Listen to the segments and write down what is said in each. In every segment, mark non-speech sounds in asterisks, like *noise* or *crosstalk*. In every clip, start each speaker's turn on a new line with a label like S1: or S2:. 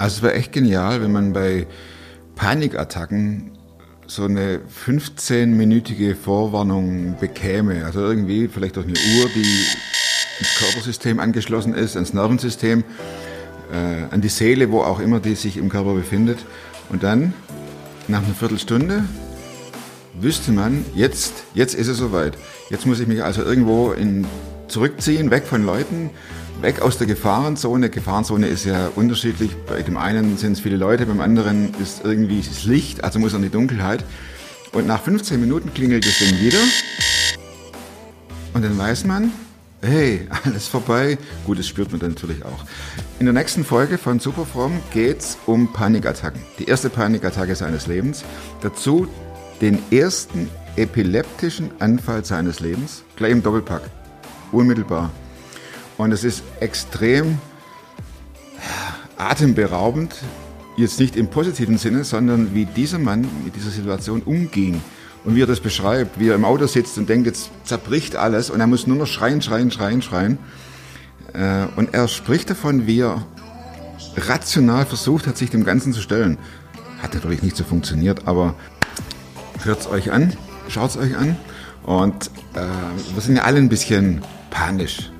S1: Also es wäre echt genial, wenn man bei Panikattacken so eine 15-minütige Vorwarnung bekäme. Also irgendwie vielleicht durch eine Uhr, die ins Körpersystem angeschlossen ist, ans Nervensystem, äh, an die Seele, wo auch immer die sich im Körper befindet. Und dann, nach einer Viertelstunde, wüsste man, jetzt, jetzt ist es soweit. Jetzt muss ich mich also irgendwo in, zurückziehen, weg von Leuten, weg aus der Gefahrenzone. Gefahrenzone ist ja unterschiedlich. Bei dem einen sind es viele Leute, beim anderen ist irgendwie das Licht, also muss er in die Dunkelheit. Und nach 15 Minuten klingelt das Ding wieder. Und dann weiß man, hey, *laughs* alles vorbei. Gut, das spürt man dann natürlich auch. In der nächsten Folge von Superform es um Panikattacken. Die erste Panikattacke seines Lebens. Dazu den ersten epileptischen Anfall seines Lebens. Gleich im Doppelpack. Unmittelbar. Und es ist extrem atemberaubend, jetzt nicht im positiven Sinne, sondern wie dieser Mann mit dieser Situation umging und wie er das beschreibt, wie er im Auto sitzt und denkt, jetzt zerbricht alles und er muss nur noch schreien, schreien, schreien, schreien. Äh, und er spricht davon, wie er rational versucht hat, sich dem Ganzen zu stellen. Hat natürlich nicht so funktioniert, aber hört es euch an, schaut es euch an. Und äh, wir sind ja alle ein bisschen panisch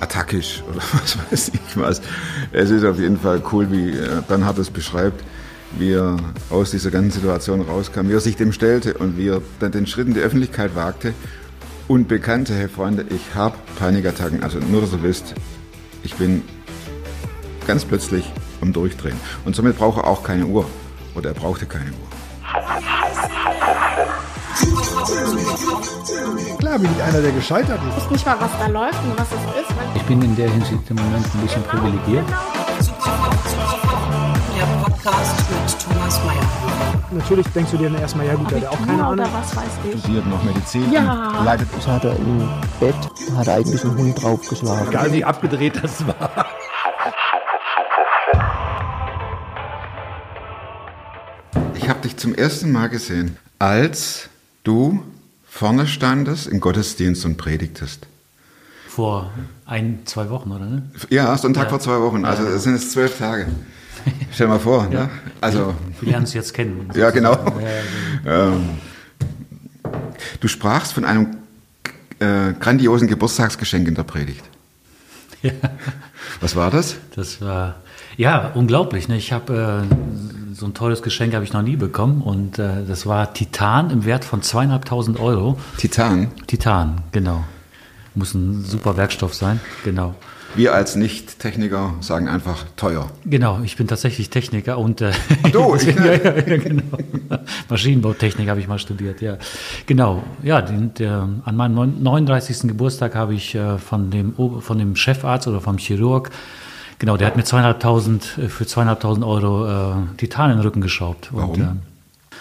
S1: attackisch oder *laughs* was weiß ich was. Es ist auf jeden Fall cool, wie äh, Bernhard es beschreibt, wie er aus dieser ganzen Situation rauskam, wie er sich dem stellte und wie er dann den Schritt in die Öffentlichkeit wagte. Und bekannte, hey Freunde, ich habe Panikattacken. Also nur, dass ihr wisst, ich bin ganz plötzlich am Durchdrehen. Und somit braucht er auch keine Uhr. Oder er brauchte keine Uhr.
S2: Klar bin ich einer, der gescheitert ist.
S3: Ich weiß nicht mal, was da läuft und was es ist.
S4: Ich bin in der Hinsicht im Moment ein bisschen privilegiert.
S5: Der Podcast mit Thomas Mayer.
S2: Natürlich denkst du dir dann erstmal, ja gut, der hat auch keine Ahnung.
S3: was weiß ich.
S1: Studiert noch Medizin.
S3: Ja.
S1: Leidet
S6: Das hat er im Bett, hat er eigentlich einen Hund draufgeschlagen.
S4: Egal wie abgedreht das war.
S1: Ich habe dich zum ersten Mal gesehen, als du vorne standest im Gottesdienst und predigtest.
S4: Vor ein, zwei Wochen, oder? Ne?
S1: Ja, Sonntag
S4: Ja.
S1: vor zwei Wochen, also es sind es zwölf Tage. *laughs* Stell mal vor, ne? Also,
S4: Wir lernen es jetzt kennen. *laughs*
S1: ja genau.
S4: Ja, ja,
S1: Ähm, du sprachst von einem äh, grandiosen Geburtstagsgeschenk in der Predigt. *laughs*
S4: Ja.
S1: Was war das?
S4: Das war ja unglaublich. Ne? Ich habe äh, so ein tolles Geschenk habe ich noch nie bekommen und äh, das war Titan im Wert von zweieinhalbtausend Euro.
S1: Titan.
S4: Titan, genau. Muss ein super Werkstoff sein, genau.
S1: Wir als Nicht-Techniker sagen einfach teuer.
S4: Genau, ich bin tatsächlich Techniker und äh,
S1: du, *laughs* ich-
S4: ja, ja, ja, genau. *laughs* Maschinenbautechnik habe ich mal studiert, ja. Genau, ja, den, der, an meinem neun- 39. Geburtstag habe ich äh, von, dem, von dem Chefarzt oder vom Chirurg, genau, der hat mir zweieinhalbtausend, äh, für zweieinhalbtausend Euro äh, Titan in den Rücken geschraubt.
S1: Warum?
S4: Und, äh,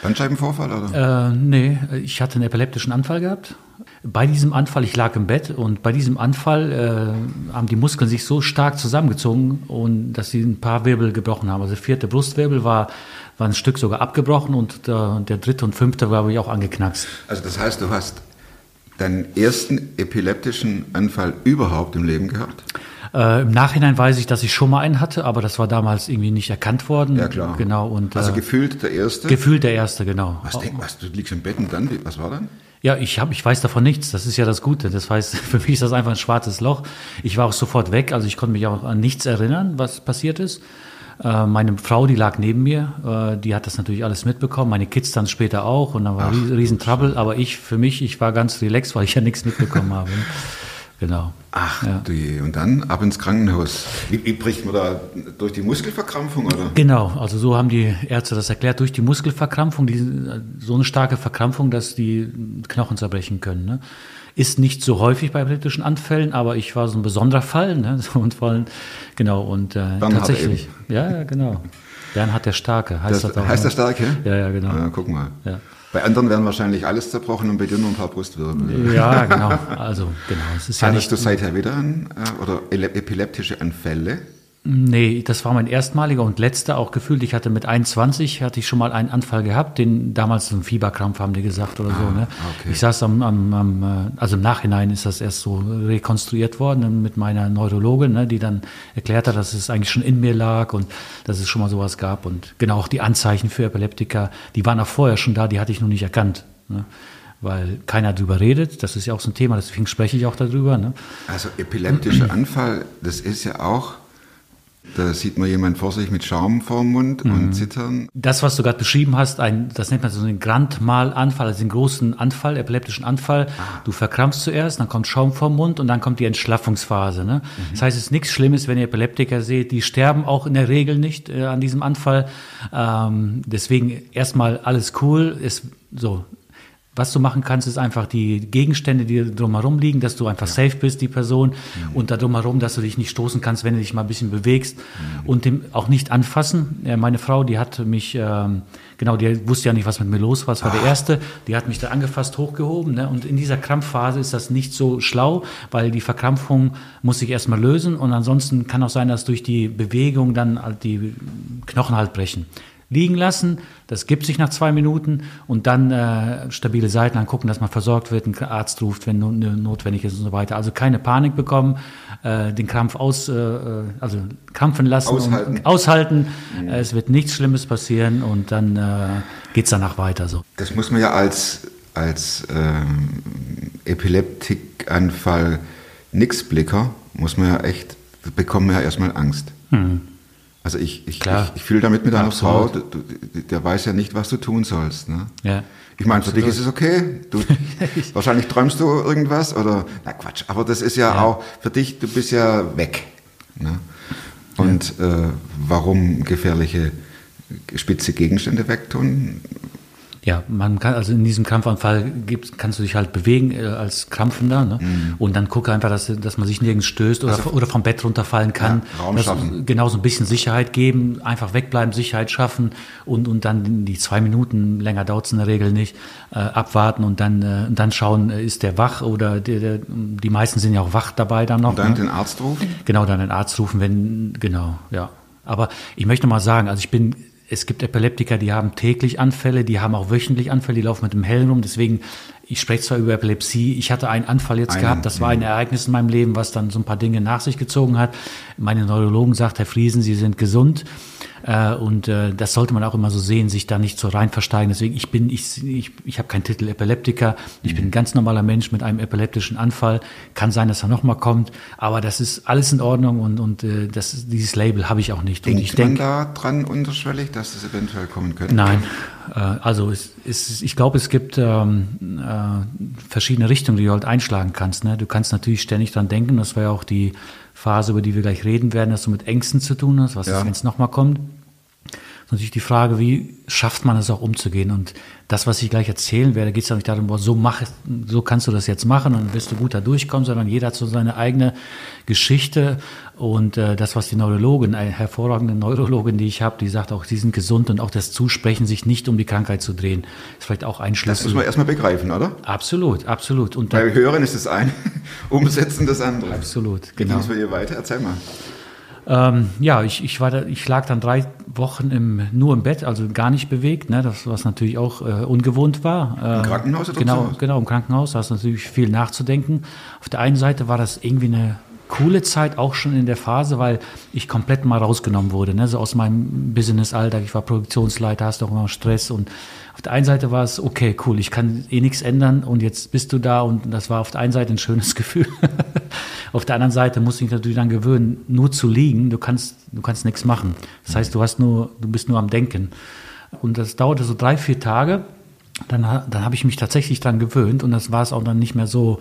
S1: Bandscheibenvorfall oder?
S4: äh, nee, ich hatte einen epileptischen Anfall gehabt. Bei diesem Anfall, ich lag im Bett und bei diesem Anfall äh, haben die Muskeln sich so stark zusammengezogen und dass sie ein paar Wirbel gebrochen haben. Also der vierte Brustwirbel war, war ein Stück sogar abgebrochen und der, der dritte und fünfte war ich auch angeknackst.
S1: Also das heißt, du hast deinen ersten epileptischen Anfall überhaupt im Leben gehabt?
S4: Äh, Im Nachhinein weiß ich, dass ich schon mal einen hatte, aber das war damals irgendwie nicht erkannt worden.
S1: Ja klar.
S4: Genau und
S1: Also
S4: äh,
S1: gefühlt der erste?
S4: gefühlt der erste, genau.
S1: was, denk, was, du liegst im Bett und dann, was war dann?
S4: Ja, ich hab, ich weiß davon nichts. Das ist ja das Gute. Das heißt, *laughs* für mich ist das einfach ein schwarzes Loch. Ich war auch sofort weg. Also ich konnte mich auch an nichts erinnern, was passiert ist. Äh, meine Frau, die lag neben mir, äh, die hat das natürlich alles mitbekommen. Meine Kids dann später auch und dann war riesen, riesen Trouble. Aber ich, für mich, ich war ganz relaxed, weil ich ja nichts mitbekommen *laughs* habe. Genau.
S1: Ach
S4: Ja.
S1: du je. Und dann ab ins Krankenhaus. Wie, wie bricht man da durch die Muskelverkrampfung oder?
S4: Genau, also so haben die Ärzte das erklärt, durch die Muskelverkrampfung, die, so eine starke Verkrampfung, dass die Knochen zerbrechen können. Ne? Ist nicht so häufig bei epileptischen Anfällen, aber ich war so ein besonderer Fall. Ne? So ein Fall genau, und äh,
S1: Bernhard
S4: tatsächlich. Ja, ja, genau. Bernhard der Starke heißt
S1: Das,
S4: das, auch.
S1: heißt
S4: ne?
S1: der Starke?
S4: Ja, ja, genau.
S1: Ja, guck mal.
S4: Ja.
S1: Bei anderen werden wahrscheinlich alles zerbrochen und bei dir nur ein paar Brustwirbel.
S4: Ja, genau. Also, genau. Es ist ja
S1: Hattest
S4: nicht,
S1: du seither wieder an, äh, oder epileptische Anfälle?
S4: Nee, das war mein erstmaliger und letzter auch gefühlt. Ich hatte mit 21 hatte ich schon mal einen Anfall gehabt, den damals so ein Fieberkrampf haben die gesagt oder so. Ne?
S1: okay.
S4: Ich saß am, am, am, äh, also im Nachhinein ist das erst so rekonstruiert worden mit meiner Neurologin, ne, die dann erklärt hat, dass es eigentlich schon in mir lag und dass es schon mal sowas gab und genau auch die Anzeichen für Epileptiker, die waren auch vorher schon da, die hatte ich noch nicht erkannt. Ne? Weil keiner drüber redet, das ist ja auch so ein Thema, deswegen spreche ich auch darüber. Ne?
S1: Also epileptischer Anfall, das ist ja auch, da sieht man jemand vor sich mit Schaum vorm Mund
S4: Mhm.
S1: und Zittern.
S4: Das, was du gerade beschrieben hast, ein, das nennt man so einen Grand Mal-Anfall, also den großen Anfall, epileptischen Anfall. Du verkrampfst zuerst, dann kommt Schaum vom Mund und dann kommt die Entschlaffungsphase. Ne? Das heißt, es ist nichts Schlimmes, wenn ihr Epileptiker seht. Die sterben auch in der Regel nicht äh, an diesem Anfall. Ähm, deswegen erstmal alles cool. Ist so. Was du machen kannst, ist einfach die Gegenstände, die drumherum liegen, dass du einfach safe bist, die Person, und da drumherum, dass du dich nicht stoßen kannst, wenn du dich mal ein bisschen bewegst und dem auch nicht anfassen. Ja, meine Frau, die hat mich, ähm, genau, die wusste ja nicht, was mit mir los war, das war der erste, die hat mich da angefasst, hochgehoben, ne? und in dieser Krampfphase ist das nicht so schlau, weil die Verkrampfung muss sich erstmal lösen. Und ansonsten kann auch sein, dass durch die Bewegung dann halt die Knochen halt brechen liegen lassen. Das gibt sich nach zwei Minuten und dann äh, stabile Seiten angucken, dass man versorgt wird, einen Arzt ruft, wenn no- notwendig ist und so weiter. Also keine Panik bekommen, äh, den Krampf aus, äh, äh, also krampfen lassen,
S1: Aushalten.
S4: Und aushalten. Äh, es wird nichts Schlimmes passieren und dann äh, geht's danach weiter so.
S1: Das muss man ja als, als ähm, Epileptikanfall Nixblicker, muss man ja echt, bekommen ja erstmal Angst. Also ich, ich.
S4: Klar.
S1: ich, ich fühle damit mit einer
S4: Absolut.
S1: Frau, du, du, der weiß ja nicht, was du tun sollst. Ne?
S4: Ja.
S1: Ich meine, für dich ist es okay. Du, *laughs* wahrscheinlich träumst du irgendwas oder, na Quatsch, aber das ist ja,
S4: Ja.
S1: auch, für dich, du bist ja weg. Ne? Und äh, warum gefährliche spitze Gegenstände wegtun?
S4: Ja, man kann, also in diesem Krampfanfall gibt, kannst du dich halt bewegen äh, als Krampfender ne? und dann gucke einfach, dass, dass man sich nirgends stößt oder, oder vom Bett runterfallen kann.
S1: Ja, Raum
S4: das,
S1: schaffen.
S4: Genau, so ein bisschen Sicherheit geben, einfach wegbleiben, Sicherheit schaffen und, und dann die zwei Minuten, länger dauert es in der Regel nicht, äh, abwarten und dann, äh, und dann schauen, äh, ist der wach oder der, der, die meisten sind ja auch wach dabei dann noch.
S1: Und dann
S4: ne?
S1: den Arzt rufen?
S4: Genau, dann den Arzt rufen, wenn, genau, ja. Aber ich möchte mal sagen, also ich bin, es gibt Epileptiker, die haben täglich Anfälle, die haben auch wöchentlich Anfälle, die laufen mit dem Hellen rum. Deswegen, ich spreche zwar über Epilepsie, ich hatte einen Anfall jetzt
S1: Einen,
S4: gehabt, das war ein Ereignis in meinem Leben, was dann so ein paar Dinge nach sich gezogen hat. Meine Neurologen sagt, Herr Friesen, Sie sind gesund. Äh, und äh, das sollte man auch immer so sehen, sich da nicht so rein versteigen. Deswegen, ich bin, ich, ich, ich habe keinen Titel Epileptiker. Ich bin ein ganz normaler Mensch mit einem epileptischen Anfall. Kann sein, dass er nochmal kommt, aber das ist alles in Ordnung und, und äh, das, dieses Label habe ich auch nicht. Und
S1: Denkt
S4: ich
S1: man
S4: denke,
S1: da dran unterschwellig, dass es eventuell kommen könnte?
S4: Nein, äh, also es, es, ich glaube, es gibt ähm, äh, verschiedene Richtungen, die du halt einschlagen kannst. Ne? Du kannst natürlich ständig dran denken, das war ja auch die Phase, über die wir gleich reden werden, dass du mit Ängsten zu tun hast, was
S1: Ja.
S4: ist, wenn es nochmal kommt. Natürlich die Frage, wie schafft man es auch umzugehen? Und das, was ich gleich erzählen werde, geht es ja nicht darum, boah, so, mach, so kannst du das jetzt machen und wirst du gut da durchkommen, sondern jeder hat so seine eigene Geschichte. Und äh, das, was die Neurologin, eine hervorragende Neurologin, die ich habe, die sagt auch, sie sind gesund und auch das Zusprechen, sich nicht um die Krankheit zu drehen, ist vielleicht auch ein
S1: Das
S4: Schlüssel.
S1: muss man erstmal begreifen, oder?
S4: Absolut, absolut. Und
S1: Bei Hören ist das eine, *laughs* Umsetzen das andere.
S4: absolut,
S1: Wie
S4: genau.
S1: ging es bei dir weiter? Erzähl mal.
S4: Ähm, ja, ich, ich, war da, ich lag dann drei Wochen im, nur im Bett, also gar nicht bewegt, ne, das, was natürlich auch äh, ungewohnt war. Äh,
S1: Im Krankenhaus oder
S4: Genau, genau, im Krankenhaus, da hast du natürlich viel nachzudenken. Auf der einen Seite war das irgendwie eine coole Zeit, auch schon in der Phase, weil ich komplett mal rausgenommen wurde, ne, so aus meinem Business-Alltag. Ich war Produktionsleiter, hast auch immer Stress und auf der einen Seite war es, okay, cool, ich kann eh nichts ändern und jetzt bist du da und das war auf der einen Seite ein schönes *laughs* Gefühl. auf der anderen Seite musst du dich natürlich dann gewöhnen, nur zu liegen, du kannst, du kannst nichts machen. Das heißt, du hast nur, du bist nur am Denken. Und das dauerte so drei, vier Tage. Dann, dann habe ich mich tatsächlich dran gewöhnt und das war es auch dann nicht mehr so,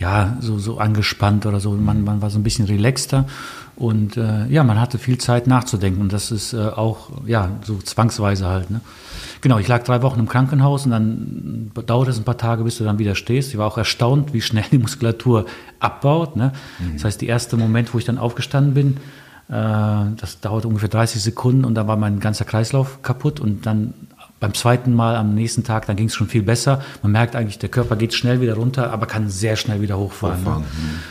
S4: ja, so, so angespannt oder so. Man, man war so ein bisschen relaxter und äh, ja, man hatte viel Zeit nachzudenken und das ist äh, auch, ja, so zwangsweise halt. Ne? Genau, ich lag drei Wochen im Krankenhaus und dann dauert es ein paar Tage, bis du dann wieder stehst. Ich war auch erstaunt, wie schnell die Muskulatur abbaut. Ne? Das heißt, der erste Moment, wo ich dann aufgestanden bin, äh, das dauert ungefähr 30 Sekunden und da war mein ganzer Kreislauf kaputt und dann beim zweiten Mal am nächsten Tag, dann ging es schon viel besser. Man merkt eigentlich, der Körper geht schnell wieder runter, aber kann sehr schnell wieder hochfahren.
S1: Hochfahren,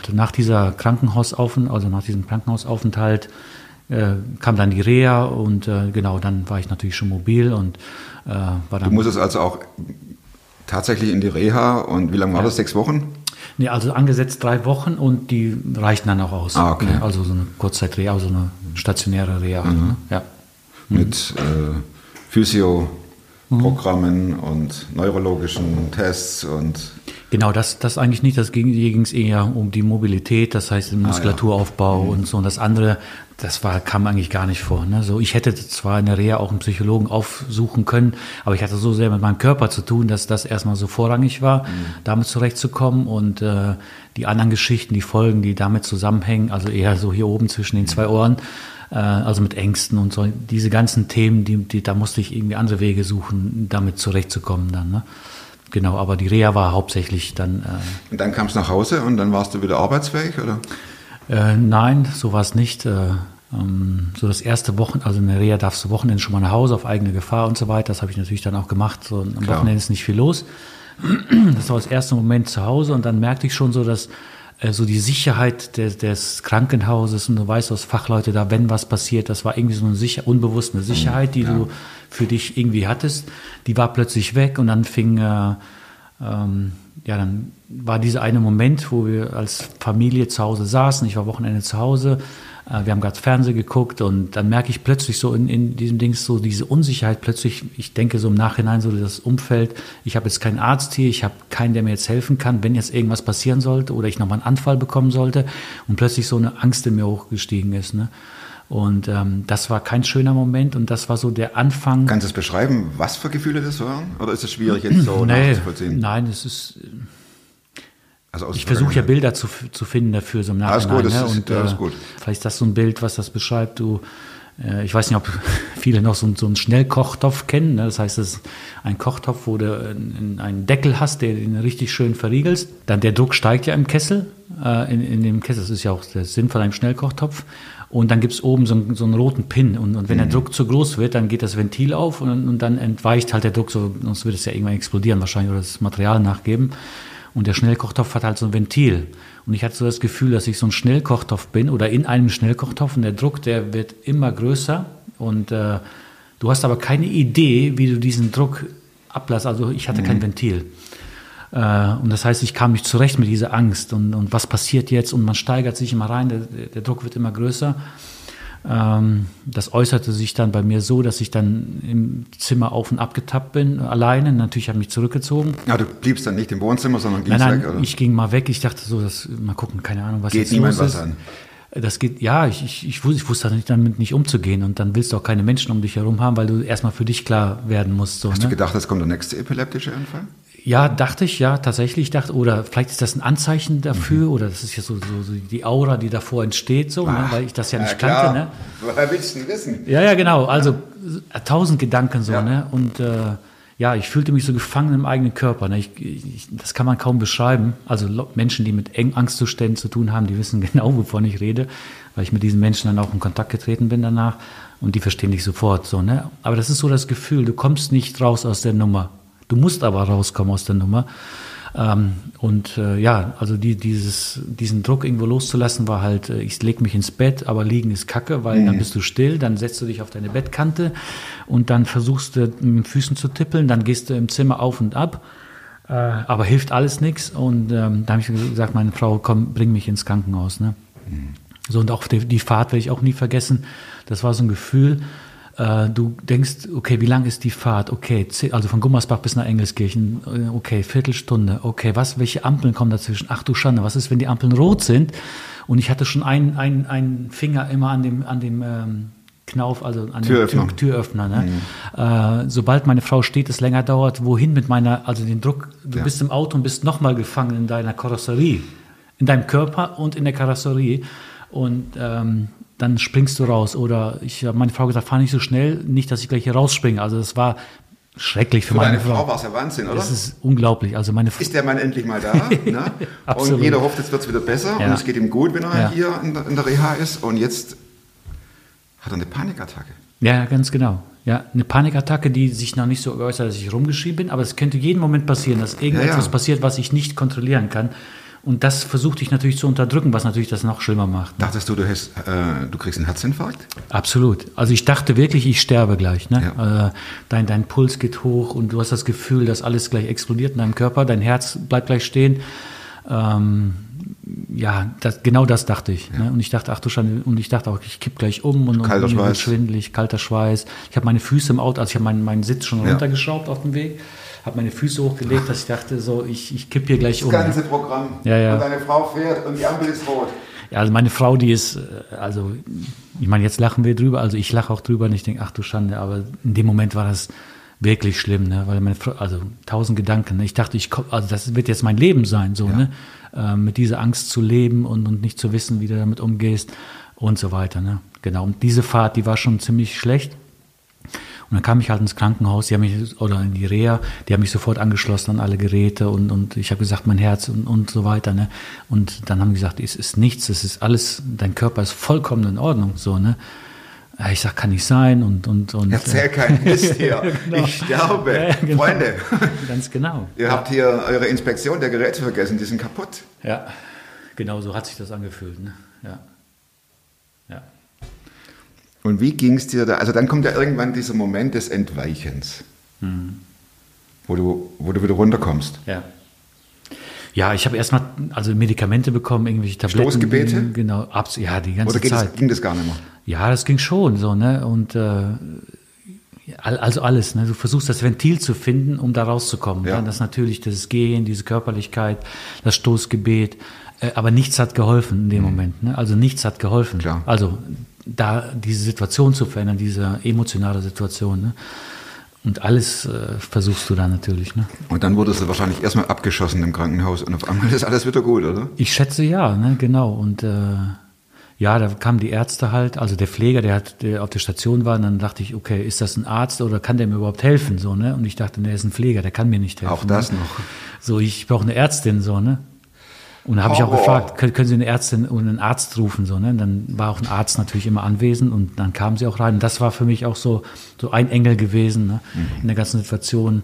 S4: ne? Nach dieser Krankenhausaufenthalt, also nach diesem Krankenhausaufenthalt, äh, kam dann die Reha und äh, genau, dann war ich natürlich schon mobil und äh, war
S1: Du
S4: dann.
S1: musstest also auch tatsächlich in die Reha und wie lange war das? Sechs Wochen?
S4: Nee, also angesetzt drei Wochen und die reichten dann auch aus.
S1: Ah, okay.
S4: Ne, Also so eine Kurzzeit-Reha, also eine stationäre Reha. Ne? Ja.
S1: Mit äh, Physio-Programmen und neurologischen Tests und
S4: Genau, das, das eigentlich nicht. Das ging, hier ging es eher um die Mobilität, das heißt den Muskulaturaufbau und so. Und das andere, das war, kam eigentlich gar nicht vor. Ne? So, ich hätte zwar in der Reha auch einen Psychologen aufsuchen können, aber ich hatte so sehr mit meinem Körper zu tun, dass das erstmal so vorrangig war, damit zurechtzukommen. Und äh, die anderen Geschichten, die Folgen, die damit zusammenhängen, also eher so hier oben zwischen den zwei Ohren, äh, also mit Ängsten und so, diese ganzen Themen, die, die, da musste ich irgendwie andere Wege suchen, damit zurechtzukommen dann. Ne? Genau, aber die Reha war hauptsächlich dann. Äh,
S1: Und dann kamst du nach Hause und dann warst du wieder arbeitsfähig, oder?
S4: äh, nein, so war es nicht. Äh, ähm, so das erste Wochen, also in der Reha darfst du Wochenende schon mal nach Hause auf eigene Gefahr und so weiter. Das habe ich natürlich dann auch gemacht. So, am
S1: Klar.
S4: Wochenende ist nicht viel los. *clears throat* Das war das erste Moment zu Hause und dann merkte ich schon so, dass so die Sicherheit des, des Krankenhauses und du weißt, was Fachleute da, wenn was passiert, das war irgendwie so eine sicher, unbewusste Sicherheit, die du für dich irgendwie hattest, die war plötzlich weg und dann fing, äh, ähm, ja, dann war dieser eine Moment, wo wir als Familie zu Hause saßen, ich war Wochenende zu Hause, äh, wir haben gerade Fernsehen geguckt und dann merke ich plötzlich so in, in diesem Ding so diese Unsicherheit plötzlich, ich denke so im Nachhinein so das Umfeld, ich habe jetzt keinen Arzt hier, ich habe keinen, der mir jetzt helfen kann, wenn jetzt irgendwas passieren sollte oder ich nochmal einen Anfall bekommen sollte und plötzlich so eine Angst in mir hochgestiegen ist. Ne? Und ähm, das war kein schöner Moment und das war so der Anfang.
S1: Kannst du es beschreiben, was für Gefühle das waren? Oder ist es schwierig jetzt so
S4: nee,
S1: nachzuvollziehen?
S4: nein, es ist,
S1: Also
S4: ich versuche ja. Bilder zu, zu finden dafür so im
S1: Alles
S4: Nachhinein.
S1: gut, das
S4: ne?
S1: ist-
S4: und,
S1: ist
S4: äh,
S1: gut.
S4: Vielleicht ist das so ein Bild, was das beschreibt. Du, äh, ich weiß nicht, ob *laughs* viele noch so, einen- so einen Schnellkochtopf kennen. Ne? Das heißt, es ist ein Kochtopf, wo du einen Deckel hast, der den richtig schön verriegelst. Dann der Druck steigt ja im Kessel, äh, in, in dem Kessel. Das ist ja auch der Sinn von einem Schnellkochtopf. Und dann gibt's oben so einen, so einen roten Pin. Und, und wenn
S1: Mhm.
S4: der Druck zu groß wird, dann geht das Ventil auf und, und dann entweicht halt der Druck, so, sonst wird es ja irgendwann explodieren wahrscheinlich oder das Material nachgeben. Und der Schnellkochtopf hat halt so ein Ventil. Und ich hatte so das Gefühl, dass ich so ein Schnellkochtopf bin oder in einem Schnellkochtopf und der Druck, der wird immer größer. Und äh, du hast aber keine Idee, wie du diesen Druck ablässt. Also ich hatte kein Ventil. Äh, und das heißt, ich kam nicht zurecht mit dieser Angst und, und was passiert jetzt und man steigert sich immer rein, der, der Druck wird immer größer. Ähm, das äußerte sich dann bei mir so, dass ich dann im Zimmer auf und ab getappt bin, alleine. Natürlich habe ich mich zurückgezogen.
S1: Ja, du bliebst dann nicht im Wohnzimmer, sondern
S4: Nein,
S1: gingst
S4: nein,
S1: weg, oder?
S4: ich ging mal weg. Ich dachte so, das, mal gucken, keine Ahnung, was
S1: Geht
S4: jetzt
S1: niemand
S4: los
S1: was
S4: ist.
S1: an?
S4: Das geht, ja, ich, ich, ich, wusste, ich wusste nicht, damit nicht umzugehen. Und dann willst du auch keine Menschen um dich herum haben, weil du erstmal für dich klar werden musst. So,
S1: Hast
S4: ne?
S1: du gedacht, es kommt der nächste epileptische Anfall?
S4: Ja, dachte ich, ja, tatsächlich. Ich dachte, oder vielleicht ist das ein Anzeichen dafür,
S1: Mhm.
S4: oder das ist ja so, so, so die Aura, die davor entsteht, so, ne, weil ich das ja nicht kannte. Ne?
S1: Woher willst du denn wissen?
S4: Ja, ja, genau. Also äh, tausend Gedanken so,
S1: Ja.
S4: ne? Und äh, ja, ich fühlte mich so gefangen im eigenen Körper. Ne? Ich, ich, das kann man kaum beschreiben. Also Menschen, die mit Eng Angstzuständen zu tun haben, die wissen *laughs* genau, wovon ich rede, weil ich mit diesen Menschen dann auch in Kontakt getreten bin danach und die verstehen dich sofort so. Ne? Aber das ist so das Gefühl, du kommst nicht raus aus der Nummer. Du musst aber rauskommen aus der Nummer. Ähm, und äh, ja, also die, dieses, diesen Druck irgendwo loszulassen, war halt, äh, ich leg mich ins Bett, aber liegen ist Kacke, weil dann bist du still, dann setzt du dich auf deine Bettkante und dann versuchst du mit den Füßen zu tippeln, dann gehst du im Zimmer auf und ab, äh, aber hilft alles nichts. Und ähm, da habe ich gesagt, meine Frau, komm, bring mich ins Krankenhaus. Ne? So, und auch die, die Fahrt werde ich auch nie vergessen. Das war so ein Gefühl, du denkst, okay, wie lang ist die Fahrt? Okay, also von Gummersbach bis nach Engelskirchen, äh, okay, Viertelstunde, okay, was, welche Ampeln kommen dazwischen? Ach du Schande, was ist, wenn die Ampeln rot sind? Und ich hatte schon einen, einen, einen Finger immer an dem, an dem ähm, Knauf, also an
S1: Türöffner.
S4: dem Tür, Türöffner. Ne? Äh, sobald meine Frau steht, es länger dauert, wohin mit meiner, also den Druck, du
S1: Ja.
S4: bist im Auto und bist nochmal gefangen in deiner Karosserie, in deinem Körper und in der Karosserie. Und ähm, dann springst du raus. Oder ich habe meine Frau gesagt, fahr nicht so schnell, nicht, dass ich gleich hier rausspringe. Also es war schrecklich für,
S1: Für
S4: meine
S1: deine Frau war es ja Wahnsinn, oder?
S4: Das ist unglaublich. Also meine
S1: ist der Mann endlich mal da? *laughs* ne? Und jeder hofft, jetzt wird es wieder besser und
S4: Ja.
S1: es geht ihm gut, wenn er
S4: Ja.
S1: hier in der, in der Reha ist. Und jetzt hat er eine Panikattacke.
S4: Ja, ganz genau. Ja, eine Panikattacke, die sich noch nicht so geäußert, dass ich rumgeschrien bin, aber es könnte jeden Moment passieren, dass irgendetwas
S1: Ja, ja.
S4: passiert, was ich nicht kontrollieren kann. Und das versuchte ich natürlich zu unterdrücken, was natürlich das noch schlimmer macht. Ne?
S1: Dachtest du, du, hast, äh, du kriegst einen Herzinfarkt?
S4: Absolut. Also ich dachte wirklich, ich sterbe gleich. Ne?
S1: Ja.
S4: Äh, dein, dein Puls geht hoch und du hast das Gefühl, dass alles gleich explodiert in deinem Körper, dein Herz bleibt gleich stehen. Ähm, ja, das, genau das dachte ich. Ne? Und ich dachte, ach du Schande, und ich dachte auch, ich kipp gleich um und,
S1: Kalter
S4: und mir wird schwindelig, kalter Schweiß. Ich habe meine Füße im Auto, also ich habe meinen, meinen Sitz schon
S1: Ja.
S4: runtergeschraubt auf dem Weg, habe meine Füße hochgelegt, dass ich dachte, so, ich, ich kipp hier gleich um.
S1: Programm.
S4: Ja, ja. Und
S1: deine Frau fährt und die Ampel ist rot.
S4: Ja, also meine Frau, die ist, äh, also ich meine, jetzt lachen wir drüber, also ich lache auch drüber und ich denke, ach du Schande, aber in dem Moment war das wirklich schlimm, ne? weil meine Frau, also tausend Gedanken, ne? ich dachte, ich komm, also das wird jetzt mein Leben sein, so, ne? Äh, mit dieser Angst zu leben und, und nicht zu wissen, wie du damit umgehst und so weiter, ne? Genau, und diese Fahrt, die war schon ziemlich schlecht. Und dann kam ich halt ins Krankenhaus, die haben mich, oder in die Reha, die haben mich sofort angeschlossen an alle Geräte und, und ich habe gesagt, mein Herz und, und so weiter. Ne? Und dann haben die gesagt, es ist nichts, es ist alles, dein Körper ist vollkommen in Ordnung. So, ne? Ja, Ich sag, kann nicht sein und und und.
S1: Erzähl keinen Mist *laughs* hier.
S4: Genau.
S1: Ich sterbe.
S4: Ja, ja, genau.
S1: Freunde, *laughs*
S4: Ganz genau.
S1: ihr habt hier eure Inspektion der Geräte vergessen, die sind kaputt.
S4: Ja, genau so hat sich das angefühlt. Ne? Ja. Ja.
S1: Und wie ging es dir da? Also dann kommt ja irgendwann dieser Moment des Entweichens,
S4: Mhm.
S1: wo, du, wo du wieder runterkommst.
S4: Ja. Ja, ich habe erstmal also Medikamente bekommen, irgendwelche Tabletten.
S1: Stoßgebete?
S4: Genau, abs ja, die ganze
S1: Oder
S4: Zeit.
S1: das, ging das gar nicht mehr?
S4: Ja, das ging schon so, ne? Und äh, also alles, ne? Du versuchst das Ventil zu finden, um da rauszukommen.
S1: Ja.
S4: Dann das natürlich, das Gehen, diese Körperlichkeit, das Stoßgebet. Äh, aber nichts hat geholfen in dem Moment. Ne? Also nichts hat geholfen.
S1: Mhm. Klar.
S4: Also da diese Situation zu verändern, diese emotionale Situation. Ne? Und alles äh, versuchst du da natürlich. Ne?
S1: Und dann wurdest du wahrscheinlich erstmal abgeschossen im Krankenhaus und auf einmal ist alles wieder gut, oder?
S4: Ich schätze ja, ne, genau. Und äh, ja, da kamen die Ärzte halt, also der Pfleger, der, hat, der auf der Station war, und dann dachte ich, okay, ist das ein Arzt oder kann der mir überhaupt helfen? So, ne? Und ich dachte, der ist ein Pfleger, der kann mir nicht helfen.
S1: Auch das
S4: ne?
S1: noch.
S4: So, ich brauche eine Ärztin, so, ne? Und da habe ich auch
S1: Horror.
S4: gefragt, können, Sie eine Ärztin und einen Arzt rufen? So, ne? Dann war auch ein Arzt natürlich immer anwesend und dann kamen sie auch rein. Und das war für mich auch so, so ein Engel gewesen ne? in der ganzen Situation,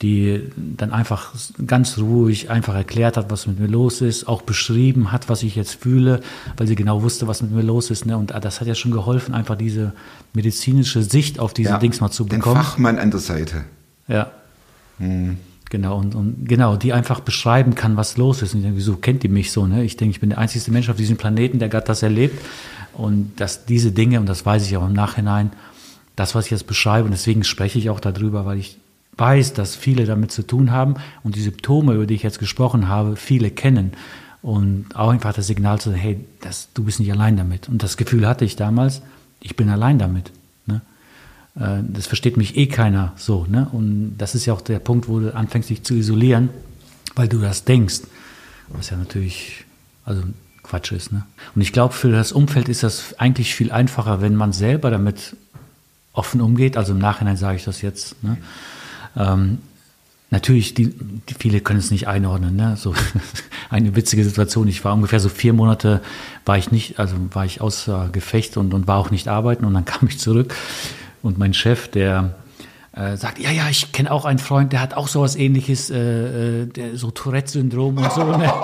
S4: die dann einfach ganz ruhig einfach erklärt hat, was mit mir los ist, auch beschrieben hat, was ich jetzt fühle, weil sie genau wusste, was mit mir los ist. Ne? Und das hat ja schon geholfen, einfach diese medizinische Sicht auf diese Dings mal zu
S1: Den
S4: bekommen.
S1: Fachmann an der Seite.
S4: Ja. Genau, und, und genau, die einfach beschreiben kann, was los ist. Und ich denke, wieso kennt die mich so? Ne? Ich denke, ich bin der einzige Mensch auf diesem Planeten, der gerade das erlebt. Und dass diese Dinge, und das weiß ich auch im Nachhinein, das, was ich jetzt beschreibe, und deswegen spreche ich auch darüber, weil ich weiß, dass viele damit zu tun haben und die Symptome, über die ich jetzt gesprochen habe, viele kennen. Und auch einfach das Signal zu sagen, hey, das, du bist nicht allein damit. Und das Gefühl hatte ich damals, ich bin allein damit. Äh, Das versteht mich eh keiner so. Ne? Und das ist ja auch der Punkt, wo du anfängst, dich zu isolieren, weil du das denkst. Was ja natürlich also Quatsch ist. Ne? Und ich glaube, für das Umfeld ist das eigentlich viel einfacher, wenn man selber damit offen umgeht. Also im Nachhinein sage ich das jetzt. Ne? Ähm, natürlich, die, die viele können es nicht einordnen. Ne? So *laughs* eine witzige Situation. Ich war ungefähr so vier Monate, war ich nicht, also war ich außer Gefecht und, und war auch nicht arbeiten. Und dann *laughs* kam ich zurück und mein Chef, der äh, sagt, ja, ja, ich kenne auch einen Freund, der hat auch sowas ähnliches, äh, äh, der, so Tourette-Syndrom und so. Ne? *laughs*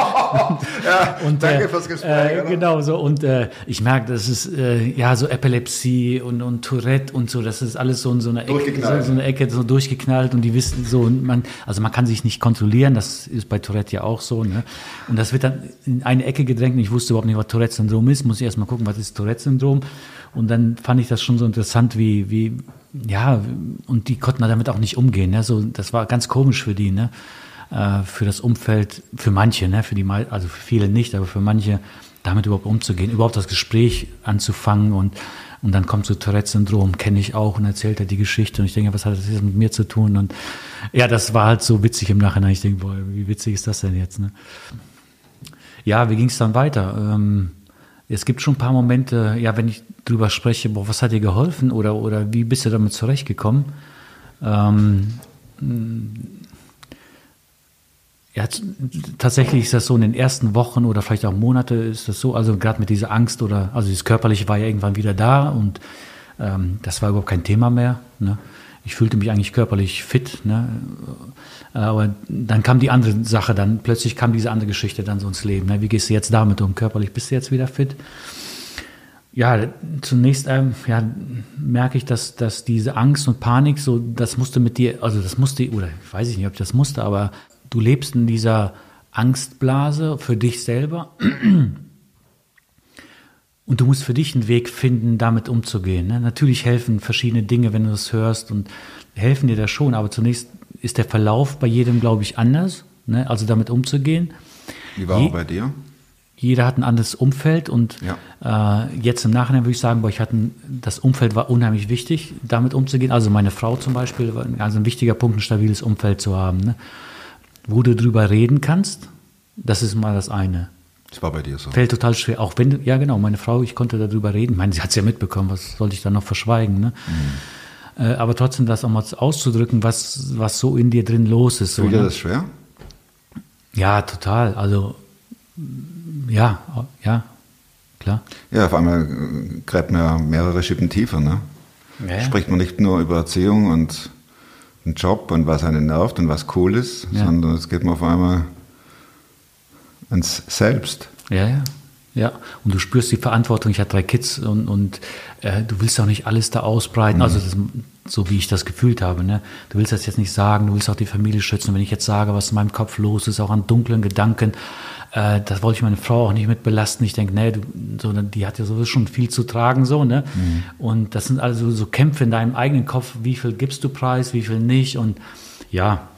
S1: Ja, *laughs*
S4: Und,
S1: danke
S4: äh,
S1: fürs Gespräch.
S4: Äh, genau so. Und ich merke, das ist ja so Epilepsie und, und Tourette und so. Das ist alles so in so einer Ecke, so,
S1: Durchgeknallt.
S4: so eine Ecke so durchgeknallt und die wissen so. Man, also man kann sich nicht kontrollieren. Das ist bei Tourette ja auch so. Ne? Und das wird dann in eine Ecke gedrängt. Und ich wusste überhaupt nicht, was Tourette-Syndrom ist. Muss ich erst mal gucken, was ist Tourette-Syndrom. Und dann fand ich das schon so interessant, wie wie ja und die konnten damit auch nicht umgehen. Ne? So, das war ganz komisch für die. Ne? äh, für das Umfeld, für manche, ne, für die, also für viele nicht, aber für manche, damit überhaupt umzugehen, überhaupt das Gespräch anzufangen und, und dann kommt so Tourette-Syndrom, kenne ich auch und erzählt er die Geschichte und ich denke, was hat das jetzt mit mir zu tun und ja, das war halt so witzig im Nachhinein, ich denke, boah, wie witzig ist das denn jetzt, ne? Ja, wie ging es dann weiter? Ähm, es gibt schon ein paar Momente, ja, wenn ich drüber spreche, boah, was hat dir geholfen oder, oder wie bist du damit zurechtgekommen? Ähm, ja, tatsächlich ist das so in den ersten Wochen oder vielleicht auch Monate ist das so, also gerade mit dieser Angst oder, also dieses Körperliche war ja irgendwann wieder da und ähm, das war überhaupt kein Thema mehr. Ne? ich fühlte mich eigentlich körperlich fit, ne? Aber dann kam die andere Sache, dann plötzlich kam diese andere Geschichte dann so ins Leben. Ne? Wie gehst du jetzt damit um? Körperlich bist du jetzt wieder fit? Ja, zunächst ähm, ja, merke ich, dass, dass diese Angst und Panik, so das musste mit dir, also das musste, oder ich weiß nicht, ob ich das musste, aber du lebst in dieser Angstblase für dich selber *clears throat* und du musst für dich einen Weg finden, damit umzugehen. Ne? Natürlich helfen verschiedene Dinge, wenn du das hörst und helfen dir da schon, aber zunächst ist der Verlauf bei jedem, glaube ich, anders, ne? also damit umzugehen.
S1: Wie war
S4: Je-
S1: auch bei dir?
S4: Jeder hat ein anderes Umfeld und äh, jetzt im Nachhinein würde ich sagen, boah, ich hatte ein, das Umfeld war unheimlich wichtig, damit umzugehen. Also meine Frau zum Beispiel, war also ein wichtiger Punkt, ein stabiles Umfeld zu haben, ne? wo du drüber reden kannst. Das ist mal das eine.
S1: Das war bei dir so.
S4: Fällt total schwer. Auch wenn, du- ja genau, meine Frau, ich konnte darüber reden. Ich meine, sie hat es ja mitbekommen, was sollte ich da noch verschweigen. Ne? Äh, aber trotzdem das auch mal auszudrücken, was, was so in dir drin los ist. So,
S1: dir
S4: ne?
S1: das schwer?
S4: Ja, total. Also, ja, ja, klar.
S1: Ja, auf einmal äh, gräbt man ja mehrere Schippen tiefer. Ne?
S4: Ja, ja.
S1: Spricht man nicht nur über Erziehung und einen Job und was einen nervt und was cool ist,
S4: Ja.
S1: sondern es geht man auf einmal ans Selbst.
S4: Ja, ja. Ja, und du spürst die Verantwortung. Ich hatte drei Kids und, und äh, du willst auch nicht alles da ausbreiten. Also das, so wie ich das gefühlt habe. Ne? Du willst das jetzt nicht sagen, du willst auch die Familie schützen. Und wenn ich jetzt sage, was in meinem Kopf los ist, auch an dunklen Gedanken, äh, das wollte ich meine Frau auch nicht mit belasten. Ich denke, nee, du, so, die hat ja sowieso schon viel zu tragen. so ne? Und das sind also so Kämpfe in deinem eigenen Kopf. Wie viel gibst du preis, wie viel nicht? Und ja,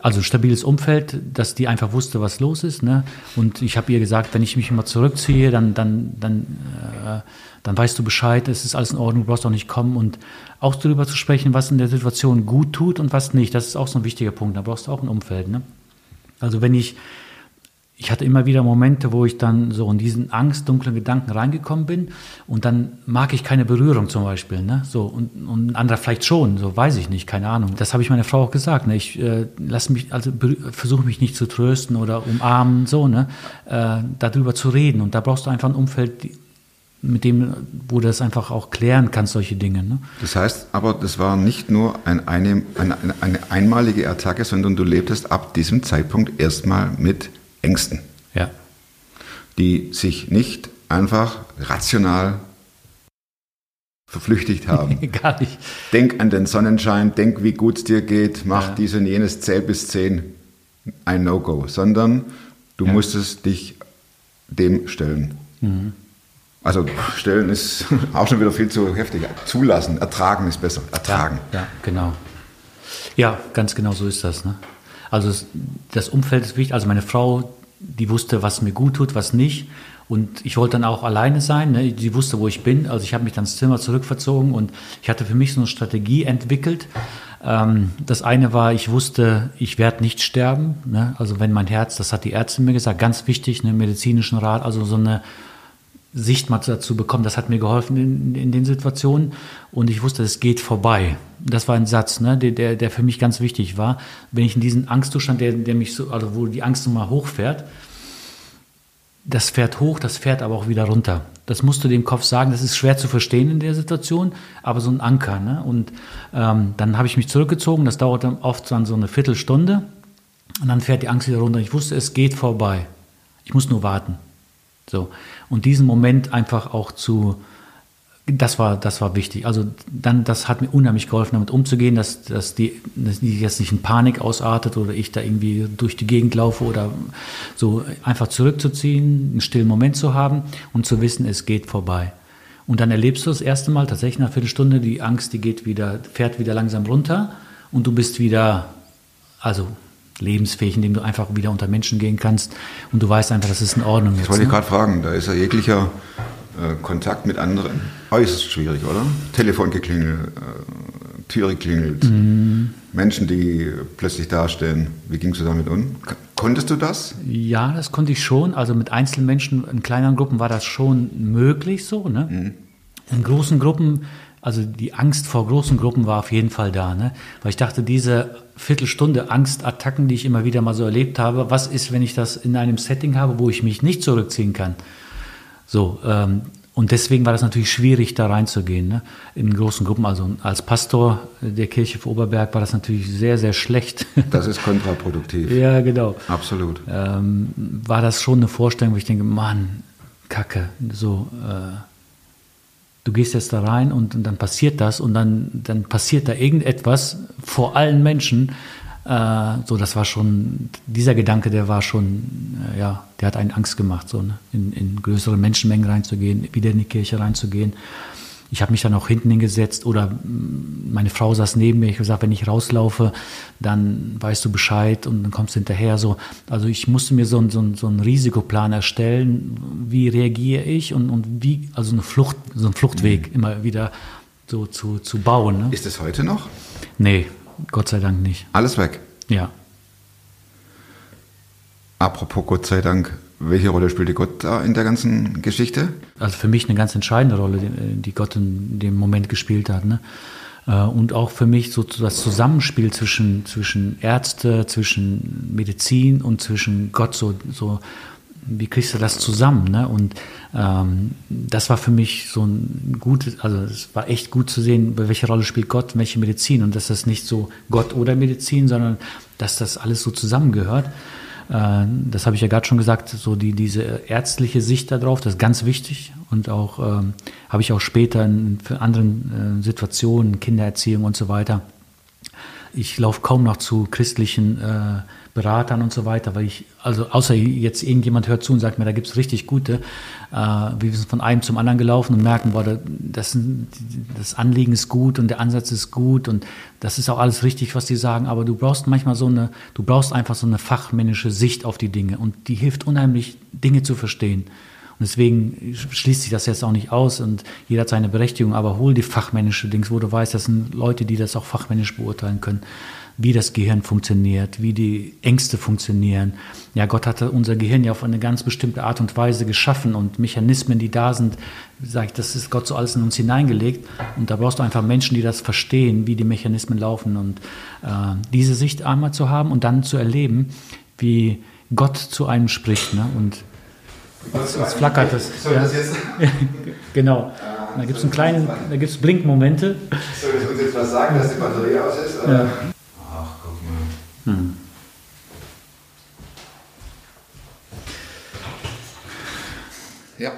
S4: also stabiles Umfeld, dass die einfach wusste, was los ist. Ne? Und ich habe ihr gesagt, wenn ich mich immer zurückziehe, dann, dann, dann, äh, dann weißt du Bescheid, es ist alles in Ordnung, du brauchst auch nicht kommen. Und auch darüber zu sprechen, was in der Situation gut tut und was nicht, das ist auch so ein wichtiger Punkt. Da brauchst du auch ein Umfeld. Ne? Also wenn ich, ich hatte immer wieder Momente, wo ich dann so in diesen Angst, dunklen Gedanken reingekommen bin und dann mag ich keine Berührung zum Beispiel, ne? So und, und ein anderer vielleicht schon, so weiß ich nicht, keine Ahnung. Das habe ich meiner Frau auch gesagt, ne? Ich äh, lass mich, also versuche mich nicht zu trösten oder umarmen, so, ne? Äh, darüber zu reden und da brauchst du einfach ein Umfeld, mit dem, wo du das einfach auch klären kannst, solche Dinge, ne?
S1: Das heißt aber, das war nicht nur ein, eine, eine, eine einmalige Attacke, sondern du lebtest ab diesem Zeitpunkt erstmal mit Ängsten,
S4: Ja.
S1: die sich nicht einfach rational verflüchtigt *laughs* haben.
S4: Gar nicht.
S1: denk an den Sonnenschein, denk, wie gut es dir geht, mach
S4: Ja.
S1: dies und jenes, zähl bis zehn, ein No-Go, sondern du
S4: Ja.
S1: musstest dich dem stellen.
S4: Mhm.
S1: Also stellen ist *laughs* auch schon wieder viel zu heftig. Zulassen, ertragen ist besser. Ertragen.
S4: Ja, genau. Ja, ganz genau so ist das. Ne? Also das Umfeld ist wichtig. Also meine Frau, die wusste, was mir gut tut, was nicht. Und ich wollte dann auch alleine sein. Ne? Die wusste, wo ich bin. Also ich habe mich dann ins Zimmer zurückverzogen und ich hatte für mich so eine Strategie entwickelt. Ähm, das eine war, ich wusste, ich werde nicht sterben. Ne? Also wenn mein Herz, das hat die Ärztin mir gesagt, ganz wichtig, einen medizinischen Rat, also so eine Sicht mal dazu bekommen. Das hat mir geholfen in, in den Situationen. Und ich wusste, es geht vorbei. Das war ein Satz, ne, der, der, für mich ganz wichtig war. Wenn ich in diesen Angstzustand, der, der mich so, also wo die Angst nochmal hochfährt, das fährt hoch, das fährt aber auch wieder runter. Das musst du dem Kopf sagen. Das ist schwer zu verstehen in der Situation, aber so ein Anker. Ne? Und ähm, dann habe ich mich zurückgezogen. Das dauert dann oft dann so eine Viertelstunde. Und dann fährt die Angst wieder runter. Ich wusste, es geht vorbei. Ich muss nur warten. So. Und diesen Moment einfach auch zu, das war, das war wichtig. Also dann, das hat mir unheimlich geholfen, damit umzugehen, dass, dass, die, dass die jetzt nicht in Panik ausartet oder ich da irgendwie durch die Gegend laufe oder so einfach zurückzuziehen, einen stillen Moment zu haben und zu wissen, es geht vorbei. Und dann erlebst du das erste Mal tatsächlich nach Viertelstunde, die Angst, die geht wieder, fährt wieder langsam runter und du bist wieder, also lebensfähig, indem du einfach wieder unter Menschen gehen kannst und du weißt einfach, das ist in Ordnung.
S1: Das
S4: jetzt,
S1: wollte ich
S4: ne?
S1: gerade fragen. Da ist ja jeglicher äh, Kontakt mit anderen äußerst schwierig, oder? Telefon geklingelt, äh, Türe klingelt,
S4: Mhm.
S1: Menschen, die plötzlich dastehen. Wie gingst du damit um? Konntest du das?
S4: Ja, das konnte ich schon. Also mit einzelnen Menschen in kleineren Gruppen war das schon möglich so. Ne? In großen Gruppen, also die Angst vor großen Gruppen war auf jeden Fall da. Ne? Weil ich dachte, diese Viertelstunde Angstattacken, die ich immer wieder mal so erlebt habe, was ist, wenn ich das in einem Setting habe, wo ich mich nicht zurückziehen kann? So, ähm, und deswegen war das natürlich schwierig, da reinzugehen, ne? in großen Gruppen. Also als Pastor der Kirche für Oberberg war das natürlich sehr, sehr schlecht. *laughs*
S1: Das ist kontraproduktiv.
S4: ja, genau.
S1: Absolut.
S4: Ähm, war das schon eine Vorstellung, wo ich denke, Mann, Kacke, so, äh, du gehst jetzt da rein und, und dann passiert das und dann, dann passiert da irgendetwas vor allen Menschen. Äh, so, das war schon, dieser Gedanke, der war schon, äh, ja, der hat einen Angst gemacht, so, ne? in, in größere Menschenmengen reinzugehen, wieder in die Kirche reinzugehen. Ich habe mich dann auch hinten hingesetzt oder mm, meine Frau saß neben mir. Ich habe gesagt, wenn ich rauslaufe, dann weißt du Bescheid und dann kommst du hinterher. So. Also ich musste mir so, einen- so, so einen Risikoplan erstellen. Wie reagiere ich und, und wie, also eine Flucht, so einen Fluchtweg immer wieder so zu, zu bauen. Ne?
S1: Ist es heute noch?
S4: Nee, Gott sei Dank nicht.
S1: Alles weg.
S4: Ja.
S1: Apropos Gott sei Dank, welche Rolle spielte Gott da in der ganzen Geschichte?
S4: Also für mich eine ganz entscheidende Rolle, die, Gott in dem Moment gespielt hat. Ne? Äh, Und auch für mich so das Zusammenspiel zwischen, zwischen Ärzte, zwischen Medizin und zwischen Gott, so, so wie kriegst du das zusammen? Ne? Und ähm, das war für mich so ein gutes, also es war echt gut zu sehen, bei welcher Rolle spielt Gott, welche Medizin und dass das nicht so Gott oder Medizin, sondern dass das alles so zusammengehört. Äh, Das habe ich ja gerade schon gesagt, so die, diese ärztliche Sicht darauf, das ist ganz wichtig. Und auch ähm, habe ich auch später in anderen äh, Situationen, Kindererziehung und so weiter. Ich laufe kaum noch zu christlichen äh, Beratern und so weiter, weil ich, also außer jetzt irgendjemand hört zu und sagt mir, da gibt es richtig gute, äh, wir sind von einem zum anderen gelaufen und merken, boah, da- das, das Anliegen ist gut und der Ansatz ist gut und das ist auch alles richtig, was die sagen, aber du brauchst manchmal so eine, du brauchst einfach so eine fachmännische Sicht auf die Dinge und die hilft unheimlich, Dinge zu verstehen. Und deswegen schließt sich das jetzt auch nicht aus und jeder hat seine Berechtigung, aber hol die fachmännische Dings, wo du weißt, das sind Leute, die das auch fachmännisch beurteilen können, wie das Gehirn funktioniert, wie die Ängste funktionieren. Ja, Gott hatte unser Gehirn ja auf eine ganz bestimmte Art und Weise geschaffen und Mechanismen, die da sind, sage ich, das ist Gott so alles in uns hineingelegt. Und da brauchst du einfach Menschen, die das verstehen, wie die Mechanismen laufen und äh, diese Sicht einmal zu haben und dann zu erleben, wie Gott zu einem spricht. Ne? Und Jetzt, jetzt flackert es. *laughs* Ja. genau. Da gibt es einen kleinen, da gibt es Blinkmomente.
S1: Soll das uns jetzt was sagen, dass die Batterie aus ist?
S4: Ja.
S1: Ach, guck mal. Ja.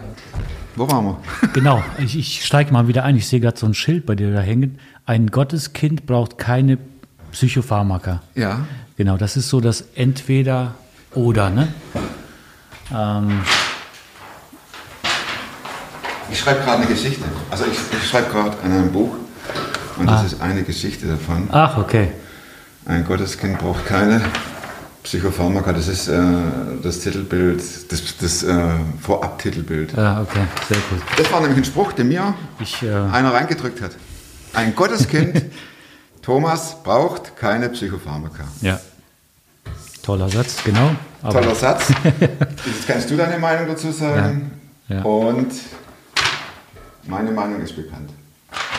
S1: Wo waren wir? *laughs*
S4: Genau, ich, ich steige mal wieder ein. Ich sehe gerade so ein Schild bei dir da hängen. Ein Gotteskind braucht keine Psychopharmaka.
S1: Ja.
S4: Genau, das ist so das Entweder oder, ne? Ähm,
S1: Ich schreibe gerade eine Geschichte. Also ich, ich schreibe gerade an einem Buch und das
S4: Ah.
S1: ist eine Geschichte davon.
S4: ach, okay.
S1: Ein Gotteskind braucht keine Psychopharmaka. Das ist äh, das Titelbild, das, das äh, Vorab-Titelbild.
S4: Ja, okay, sehr gut.
S1: Das war nämlich ein Spruch, den mir
S4: Ich, äh,
S1: einer reingedrückt hat. Ein Gotteskind, *laughs* Thomas, braucht keine Psychopharmaka.
S4: ja. Toller Satz, genau.
S1: Toller Satz. *laughs* Jetzt kannst du deine Meinung dazu sagen.
S4: Ja, ja.
S1: Und meine Meinung ist bekannt.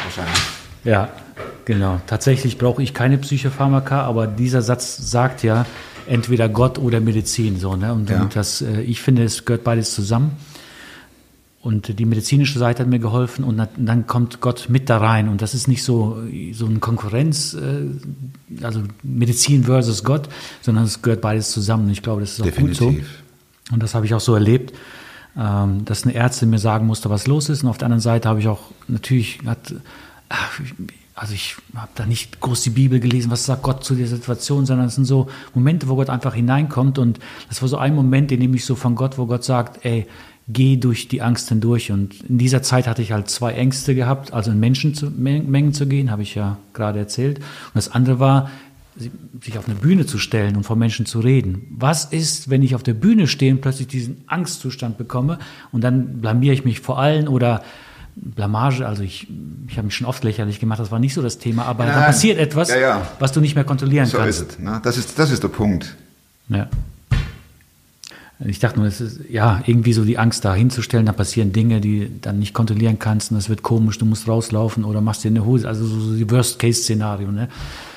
S1: Wahrscheinlich.
S4: Ja, genau. Tatsächlich brauche ich keine Psychopharmaka, aber dieser Satz sagt ja entweder Gott oder Medizin. So, ne? Und,
S1: Ja.
S4: und das, äh, ich finde, es gehört beides zusammen. Und die medizinische Seite hat mir geholfen und dann- kommt Gott mit da rein. Und das ist nicht so, so eine Konkurrenz, äh, also Medizin versus Gott, sondern es gehört beides zusammen. Und ich glaube, das ist auch gut so.
S1: Definitiv.
S4: Und das habe ich auch so erlebt, ähm, dass eine Ärztin mir sagen musste, was los ist. Und auf der anderen Seite habe ich auch natürlich, hat, also ich habe da nicht groß die Bibel gelesen, was sagt Gott zu der Situation, sondern es sind so Momente, wo Gott einfach hineinkommt. Und das war so ein Moment, den nehme ich so von Gott, wo Gott sagt, ey, geh durch die Angst hindurch. Und in dieser Zeit hatte ich halt zwei Ängste gehabt, also in Menschenmengen zu gehen, habe ich ja gerade erzählt. Und das andere war, sich auf eine Bühne zu stellen und vor Menschen zu reden. Was ist, wenn ich auf der Bühne stehe und plötzlich diesen Angstzustand bekomme und dann blamiere ich mich vor allen oder Blamage, also ich, ich habe mich schon oft lächerlich gemacht, das war nicht so das Thema, aber
S1: Nein.
S4: passiert etwas,
S1: Ja, ja.
S4: was du nicht mehr kontrollieren
S1: So
S4: kannst.
S1: ist es. Ne? Das, ist, das ist der Punkt.
S4: Ja. Ich dachte nur, es ist ja irgendwie so die Angst da hinzustellen, da passieren Dinge, die dann nicht kontrollieren kannst und das wird komisch, du musst rauslaufen oder machst dir eine Hose, also so, so die Worst-Case-Szenario. Ne?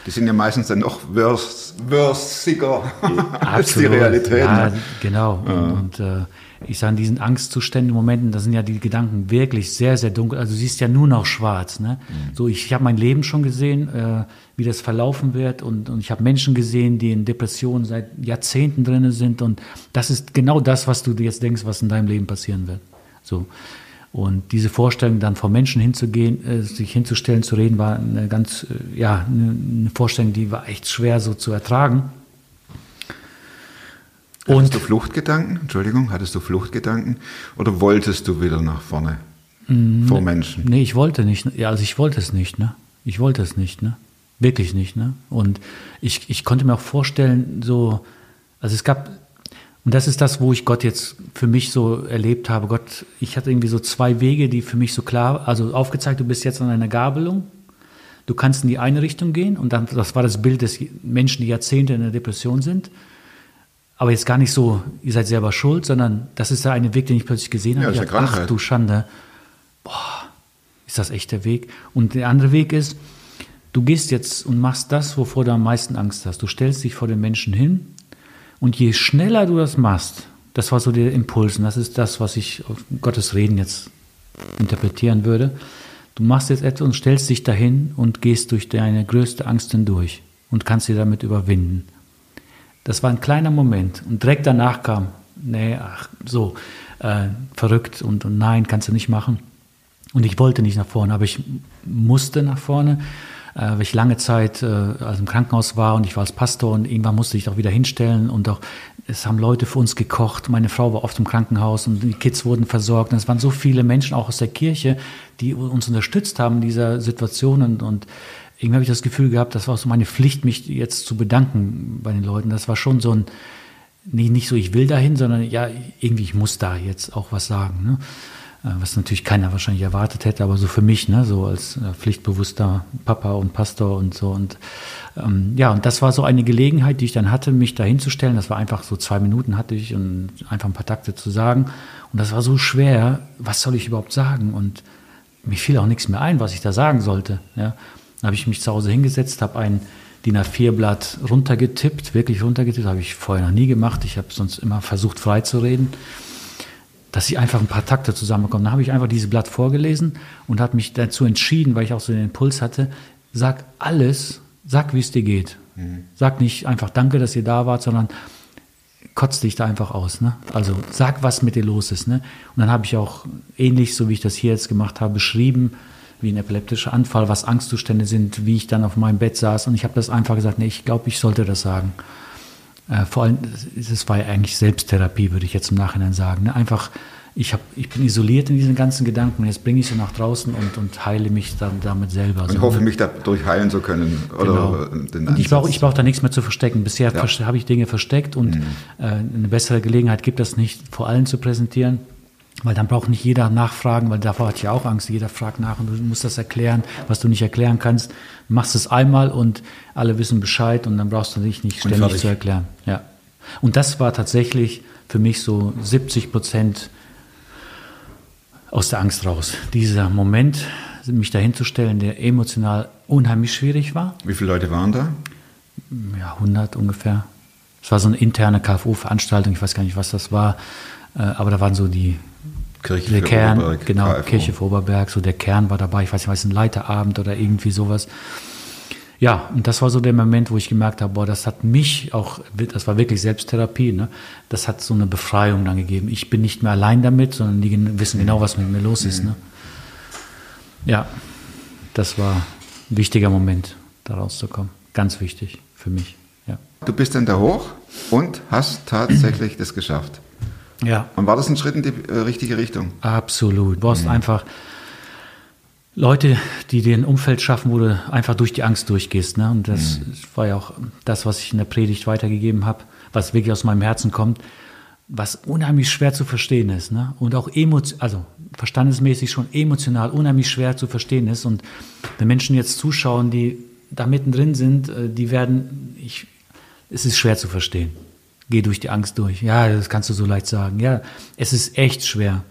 S1: Die sind ja meistens dann noch worse, worsiger *laughs* als die. Realität.
S4: Ja, genau. Und, und äh, ich sage, in diesen Angstzuständen, Momenten, da sind ja die Gedanken wirklich sehr, sehr dunkel. Also du siehst ja nur noch schwarz. Ne? So, ich, ich habe mein Leben schon gesehen, äh, wie das verlaufen wird und, und ich habe Menschen gesehen, die in Depressionen seit Jahrzehnten drin sind und das ist genau das, was du jetzt denkst, was in deinem Leben passieren wird. So. Und diese Vorstellung, dann vor Menschen hinzugehen, äh, sich hinzustellen, zu reden, war eine ganz, äh, ja, eine, Vorstellung, die war echt schwer so zu ertragen.
S1: Hattest du Fluchtgedanken? Entschuldigung, hattest du Fluchtgedanken? Oder wolltest du wieder nach vorne? Vor Menschen?
S4: Nee, ich wollte nicht. Ja, also ich wollte es nicht, ne? Ich wollte es nicht, ne? Wirklich nicht, ne? Und ich, ich konnte mir auch vorstellen, so, also es gab, und das ist das, wo ich Gott jetzt für mich so erlebt habe. Gott, ich hatte irgendwie so zwei Wege, die für mich so klar, also aufgezeigt, du bist jetzt an einer Gabelung. Du kannst in die eine Richtung gehen und dann, das war das Bild des Menschen, die Jahrzehnte in der Depression sind. Aber jetzt gar nicht so, ihr seid selber schuld, sondern das ist der eine Weg, den ich plötzlich gesehen
S1: Ja,
S4: habe.
S1: eine
S4: dachte, ach du Schande, boah, ist das echt der Weg? Und der andere Weg ist, du gehst jetzt und machst das, wovor du am meisten Angst hast. Du stellst dich vor den Menschen hin und je schneller du das machst, das war so der Impuls und das ist das, was ich auf Gottes Reden jetzt interpretieren würde. Du machst jetzt etwas und stellst dich dahin und gehst durch deine größte Angst hindurch und kannst sie damit überwinden. Das war ein kleiner Moment. Und direkt danach kam, nee, ach, so, äh, verrückt und, und nein, kannst du nicht machen. Und ich wollte nicht nach vorne, aber ich musste nach vorne, weil ich lange Zeit äh, also im Krankenhaus war und ich war als Pastor und irgendwann musste ich auch wieder hinstellen und auch es haben Leute für uns gekocht. Meine Frau war oft im Krankenhaus und die Kids wurden versorgt. Und es waren so viele Menschen auch aus der Kirche, die uns unterstützt haben in dieser Situation und, und irgendwie habe ich das Gefühl gehabt, das war so meine Pflicht, mich jetzt zu bedanken bei den Leuten. Das war schon so ein, nicht, nicht so, ich will dahin, sondern ja, irgendwie, ich muss da jetzt auch was sagen. Ne? Äh, Was natürlich keiner wahrscheinlich erwartet hätte, aber so für mich, ne, so als äh, pflichtbewusster Papa und Pastor und so. Und ähm, ja, und das war so eine Gelegenheit, die ich dann hatte, mich da hinzustellen. Das war einfach so zwei Minuten hatte ich und einfach ein paar Takte zu sagen. Und das war so schwer, was soll ich überhaupt sagen? Und mir fiel auch nichts mehr ein, was ich da sagen sollte. Ja. Dann habe ich mich zu Hause hingesetzt, habe ein DIN A4-Blatt runtergetippt, wirklich runtergetippt, habe ich vorher noch nie gemacht. Ich habe sonst immer versucht, frei zu reden, dass ich einfach ein paar Takte zusammenbekomme. Dann habe ich einfach dieses Blatt vorgelesen und habe mich dazu entschieden, weil ich auch so den Impuls hatte, sag alles, sag, wie es dir geht. Sag nicht einfach Danke, dass ihr da wart, sondern kotzt dich da einfach aus. Ne? Also sag, was mit dir los ist. Ne? Und dann habe ich auch ähnlich, so wie ich das hier jetzt gemacht habe, beschrieben, wie ein epileptischer Anfall, was Angstzustände sind, wie ich dann auf meinem Bett saß. Und ich habe das einfach gesagt, nee, ich glaube, ich sollte das sagen. Äh, vor allem, das war ja eigentlich Selbsttherapie, würde ich jetzt im Nachhinein sagen. Ne? Einfach, ich, hab, ich bin isoliert in diesen ganzen Gedanken jetzt bringe ich sie nach draußen und, und heile mich dann damit selber.
S1: Und
S4: So,
S1: hoffe,
S4: ne?
S1: mich dadurch heilen zu können. Oder
S4: Genau. ich brauche ich brauch da nichts mehr zu verstecken. Bisher
S1: Ja. Mhm.
S4: habe ich Dinge versteckt und äh, eine bessere Gelegenheit gibt es nicht, vor allen zu präsentieren. Weil dann braucht nicht jeder nachfragen, weil davor hatte ich ja auch Angst. Jeder fragt nach und du musst das erklären, was du nicht erklären kannst. Du machst es einmal und alle wissen Bescheid und dann brauchst du dich nicht ständig zu erklären. Ja. Und das war tatsächlich für mich so 70 Prozent aus der Angst raus. Dieser Moment, mich dahinzustellen, der emotional unheimlich schwierig war.
S1: Wie viele Leute waren da?
S4: Ja, 100 ungefähr. Es war so eine interne KFO-Veranstaltung, ich weiß gar nicht, was das war, äh, aber da waren so die
S1: Kirche
S4: der Kern,
S1: Oberberg,
S4: genau,
S1: KFO.
S4: Kirche für Oberberg, so der Kern war dabei, ich weiß nicht, was ein Leiterabend oder irgendwie sowas. Ja, und das war so der Moment, wo ich gemerkt habe, boah, das hat mich auch, das war wirklich Selbsttherapie, ne? Das hat so eine Befreiung dann gegeben. Ich bin nicht mehr allein damit, sondern die wissen genau, was mit mir los ist, ne? Ja, das war ein wichtiger Moment, da rauszukommen. Ganz wichtig für mich, ja.
S1: Du bist dann da hoch und hast tatsächlich das geschafft.
S4: Ja,
S1: Und war das ein Schritt in die äh, richtige Richtung?
S4: Absolut. Du brauchst einfach Leute, die dir ein Umfeld schaffen, wo du einfach durch die Angst durchgehst. Ne? Und das war ja auch das, was ich in der Predigt weitergegeben habe, was wirklich aus meinem Herzen kommt, was unheimlich schwer zu verstehen ist. Ne? Und auch also verstandesmäßig schon emotional unheimlich schwer zu verstehen ist. Und wenn Menschen jetzt zuschauen, die da mittendrin sind, äh, die werden, ich, es ist schwer zu verstehen. Geh durch die Angst durch. Ja, das kannst du so leicht sagen. Ja, es ist echt schwer.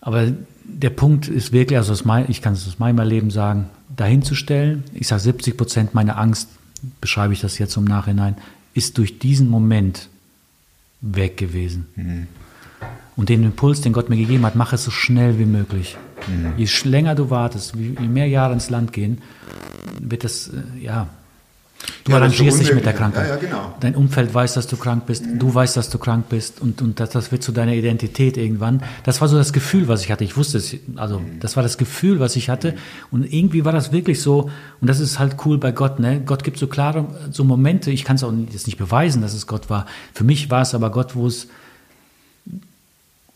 S4: Aber der Punkt ist wirklich, also mein, ich kann es aus meinem Leben sagen, dahin zu stellen, ich sage 70 Prozent meiner Angst, beschreibe ich das jetzt im Nachhinein, ist durch diesen Moment weg gewesen. Und den Impuls, den Gott mir gegeben hat, mach es so schnell wie möglich. Je sch- länger du wartest, je mehr Jahre ins Land gehen, wird das, äh, ja. Du
S1: Ja,
S4: arrangierst dich mit der. Krankheit.
S1: Ja, ja, genau.
S4: Dein Umfeld weiß, dass du krank bist. Du weißt, dass du krank bist. Und, und das, das wird zu deiner Identität irgendwann. Das war so das Gefühl, was ich hatte. Ich wusste es. Also, das war das Gefühl, was ich hatte. Und irgendwie war das wirklich so. Und das ist halt cool bei Gott, ne? Gott gibt so klare, so Momente. Ich kann es auch jetzt nicht beweisen, dass es Gott war. Für mich war es aber Gott, wo es,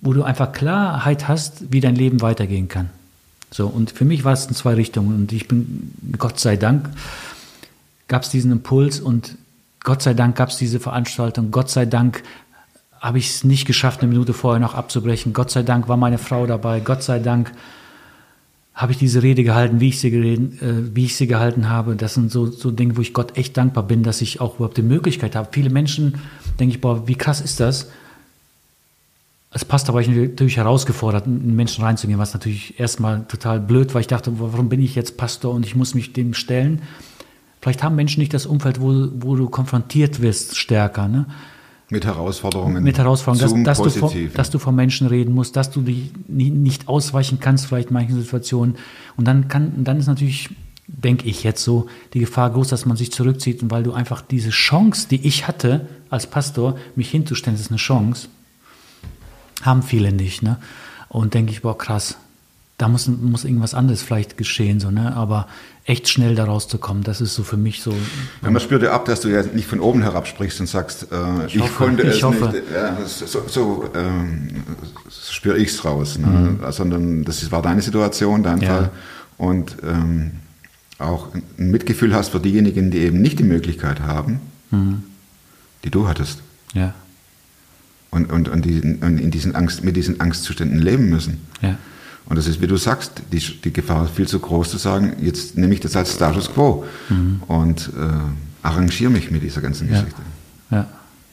S4: wo du einfach Klarheit hast, wie dein Leben weitergehen kann. So, und für mich war es in zwei Richtungen. Und ich bin, Gott sei Dank, gab es diesen Impuls und Gott sei Dank gab es diese Veranstaltung. Gott sei Dank habe ich es nicht geschafft, eine Minute vorher noch abzubrechen. Gott sei Dank war meine Frau dabei. Gott sei Dank habe ich diese Rede gehalten, wie ich sie, gereden, äh, wie ich sie gehalten habe. Das sind so, so Dinge, wo ich Gott echt dankbar bin, dass ich auch überhaupt die Möglichkeit habe. Viele Menschen denke ich, boah, wie krass ist das? Als Pastor war ich natürlich herausgefordert, in Menschen reinzugehen, was natürlich erstmal total blöd war. Ich dachte, warum bin ich jetzt Pastor und ich muss mich dem stellen? Vielleicht haben Menschen nicht das Umfeld, wo, wo du konfrontiert wirst, stärker. Ne?
S1: Mit Herausforderungen.
S4: Mit Herausforderungen, dass, dass, du vor, dass du vor Menschen reden musst, dass du dich nicht ausweichen kannst, vielleicht in manchen Situationen. Und dann kann, dann ist natürlich, denke ich jetzt so, die Gefahr groß, dass man sich zurückzieht, und weil du einfach diese Chance, die ich hatte als Pastor, mich hinzustellen, das ist eine Chance, haben viele nicht. Ne? Und denke ich, boah, krass, da muss, muss irgendwas anderes vielleicht geschehen, so, ne? aber echt schnell da rauszukommen, das ist so für mich so,
S1: Ja, man spürt ja ab, dass du ja nicht von oben herab sprichst und sagst, äh, ich,
S4: hoffe,
S1: konnte
S4: ich
S1: es
S4: hoffe.
S1: nicht. Ja, so so ähm, spüre ich es raus. Ne?
S4: Mhm.
S1: Sondern das war deine Situation, dein
S4: Ja.
S1: Fall. Und ähm, auch ein Mitgefühl hast für diejenigen, die eben nicht die Möglichkeit haben,
S4: Mhm.
S1: die du hattest.
S4: ja,
S1: Und, und, und, die, und in diesen Angst, mit diesen Angstzuständen leben müssen.
S4: ja.
S1: Und das ist, wie du sagst, die, die Gefahr ist viel zu groß zu sagen, jetzt nehme ich das als Status quo und äh, arrangiere mich mit dieser ganzen
S4: Mhm. Ja.
S1: Geschichte.
S4: Ja,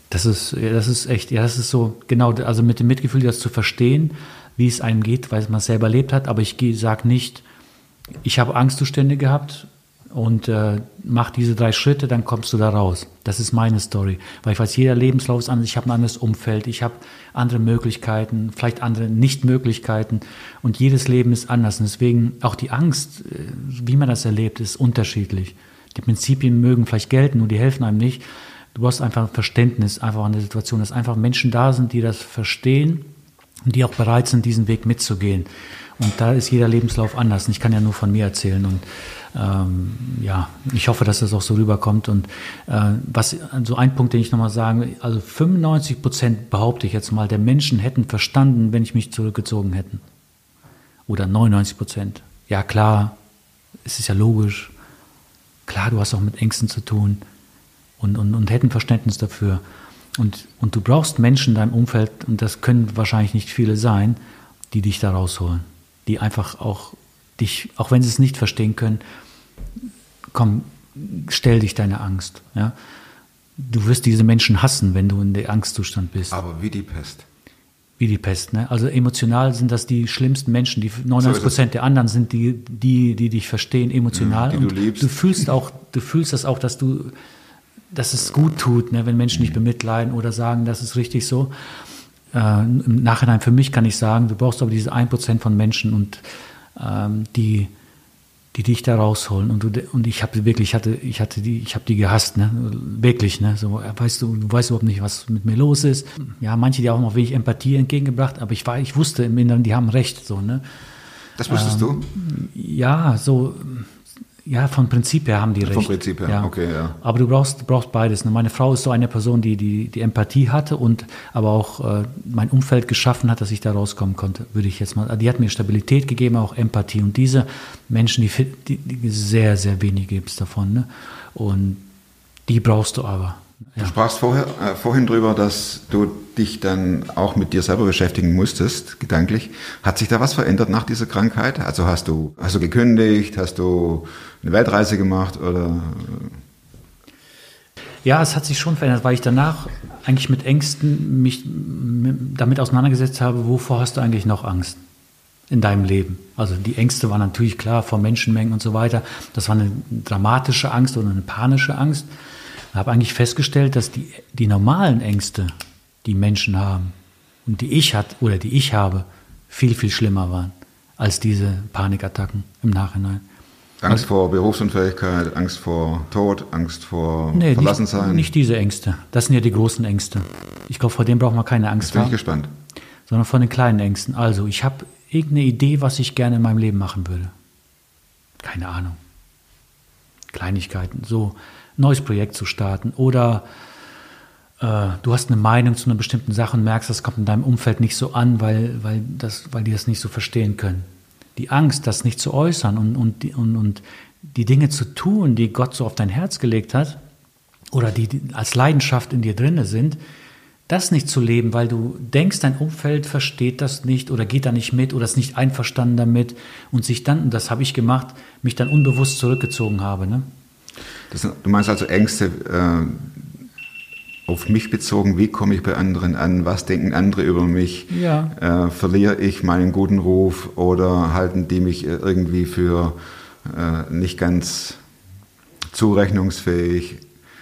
S4: das ist, ja, das ist echt, ja, das ist so, genau, also mit dem Mitgefühl, das zu verstehen, wie es einem geht, weil man es selber erlebt hat, aber ich sage nicht, ich habe Angstzustände gehabt und äh, mach diese drei Schritte, dann kommst du da raus. Das ist meine Story, weil ich weiß, jeder Lebenslauf ist anders, ich habe ein anderes Umfeld, ich habe andere Möglichkeiten, vielleicht andere Nicht-Möglichkeiten und jedes Leben ist anders und deswegen auch die Angst, äh, wie man das erlebt, ist unterschiedlich. Die Prinzipien mögen vielleicht gelten, nur die helfen einem nicht. Du brauchst einfach ein Verständnis einfach an der Situation, dass einfach Menschen da sind, die das verstehen und die auch bereit sind, diesen Weg mitzugehen. Und da ist jeder Lebenslauf anders. Und ich kann ja nur von mir erzählen. Und ähm, ja, ich hoffe, dass das auch so rüberkommt. Und äh, was so ein Punkt, den ich nochmal sagen, also 95 Prozent behaupte ich jetzt mal, der Menschen hätten verstanden, wenn ich mich zurückgezogen hätten. Oder 99 Prozent. Ja klar, es ist ja logisch. Klar, du hast auch mit Ängsten zu tun und, und, und hätten Verständnis dafür. Und, und du brauchst Menschen in deinem Umfeld, und das können wahrscheinlich nicht viele sein, die dich da rausholen. Die einfach auch dich, auch wenn sie es nicht verstehen können, komm, stell dich deine Angst. Ja? Du wirst diese Menschen hassen, wenn du in der Angstzustand bist.
S1: Aber wie die Pest.
S4: Wie die Pest, ne? Also emotional sind das die schlimmsten Menschen. Die 99
S1: es.
S4: Prozent der anderen sind die, die, die dich verstehen, emotional.
S1: Mhm, die du
S4: Und
S1: liebst.
S4: Du fühlst auch, du fühlst das auch, dass du, dass es gut tut, ne? wenn Menschen dich bemitleiden oder sagen, das ist richtig so. Äh, Im Nachhinein für mich kann ich sagen, du brauchst aber diese 1% von Menschen und ähm, die, die dich da rausholen. Und, du, und ich habe wirklich, ich hatte, ich hatte die, ich habe die gehasst, ne? Wirklich, ne? So, weißt du, du weißt überhaupt nicht, was mit mir los ist. Ja, manche, die haben auch wenig Empathie entgegengebracht, aber ich war, ich wusste im Inneren, die haben recht, so, ne?
S1: Das wusstest du?
S4: Ja, so, ja, von Prinzip her haben die recht.
S1: Vom Prinzip her, okay, ja.
S4: Aber du brauchst, brauchst beides. Ne? Meine Frau ist so eine Person, die, die die Empathie hatte und aber auch äh, mein Umfeld geschaffen hat, dass ich da rauskommen konnte, würde ich jetzt mal. Die hat mir Stabilität gegeben, auch Empathie. Und diese Menschen, die, die, die sehr, sehr wenig gibt es davon. Ne? Und die brauchst du aber.
S1: Du sprachst vorher, äh, vorhin drüber, dass du dich dann auch mit dir selber beschäftigen musstest, gedanklich. Hat sich da was verändert nach dieser Krankheit? Also hast du, hast du gekündigt, hast du eine Weltreise gemacht oder?
S4: Ja, es hat sich schon verändert, weil ich danach eigentlich mit Ängsten mich damit auseinandergesetzt habe, wovor hast du eigentlich noch Angst in deinem Leben? Also die Ängste waren natürlich klar vor Menschenmengen und so weiter. Das war eine dramatische Angst oder eine panische Angst. Ich habe eigentlich festgestellt, dass die, die normalen Ängste, die Menschen haben, und die ich hat oder die ich habe, viel, viel schlimmer waren als diese Panikattacken im Nachhinein.
S1: Angst vor Berufsunfähigkeit, Angst vor Tod, Angst vor
S4: Nee,
S1: Verlassensein.
S4: nicht, nicht diese Ängste. Das sind ja die großen Ängste. Ich glaube, vor denen braucht man keine Angst
S1: Jetzt bin ich
S4: haben,
S1: gespannt.
S4: sondern von den kleinen Ängsten. Also, ich habe irgendeine Idee, was ich gerne in meinem Leben machen würde. Keine Ahnung. Kleinigkeiten. So, neues Projekt zu starten oder äh, du hast eine Meinung zu einer bestimmten Sache und merkst, das kommt in deinem Umfeld nicht so an, weil, weil, das, weil die das nicht so verstehen können. Die Angst, das nicht zu äußern und, und, die- und, und die Dinge zu tun, die Gott so auf dein Herz gelegt hat oder die, die als Leidenschaft in dir drinne sind, das nicht zu leben, weil du denkst, dein Umfeld versteht das nicht oder geht da nicht mit oder ist nicht einverstanden damit und sich dann, und das habe ich gemacht, mich dann unbewusst zurückgezogen habe. Ne?
S1: Das, du meinst also Ängste äh, auf mich bezogen, wie komme ich bei anderen an, was denken andere über mich,
S4: Ja.
S1: äh, verliere ich meinen guten Ruf oder halten die mich äh, irgendwie für äh, nicht ganz zurechnungsfähig,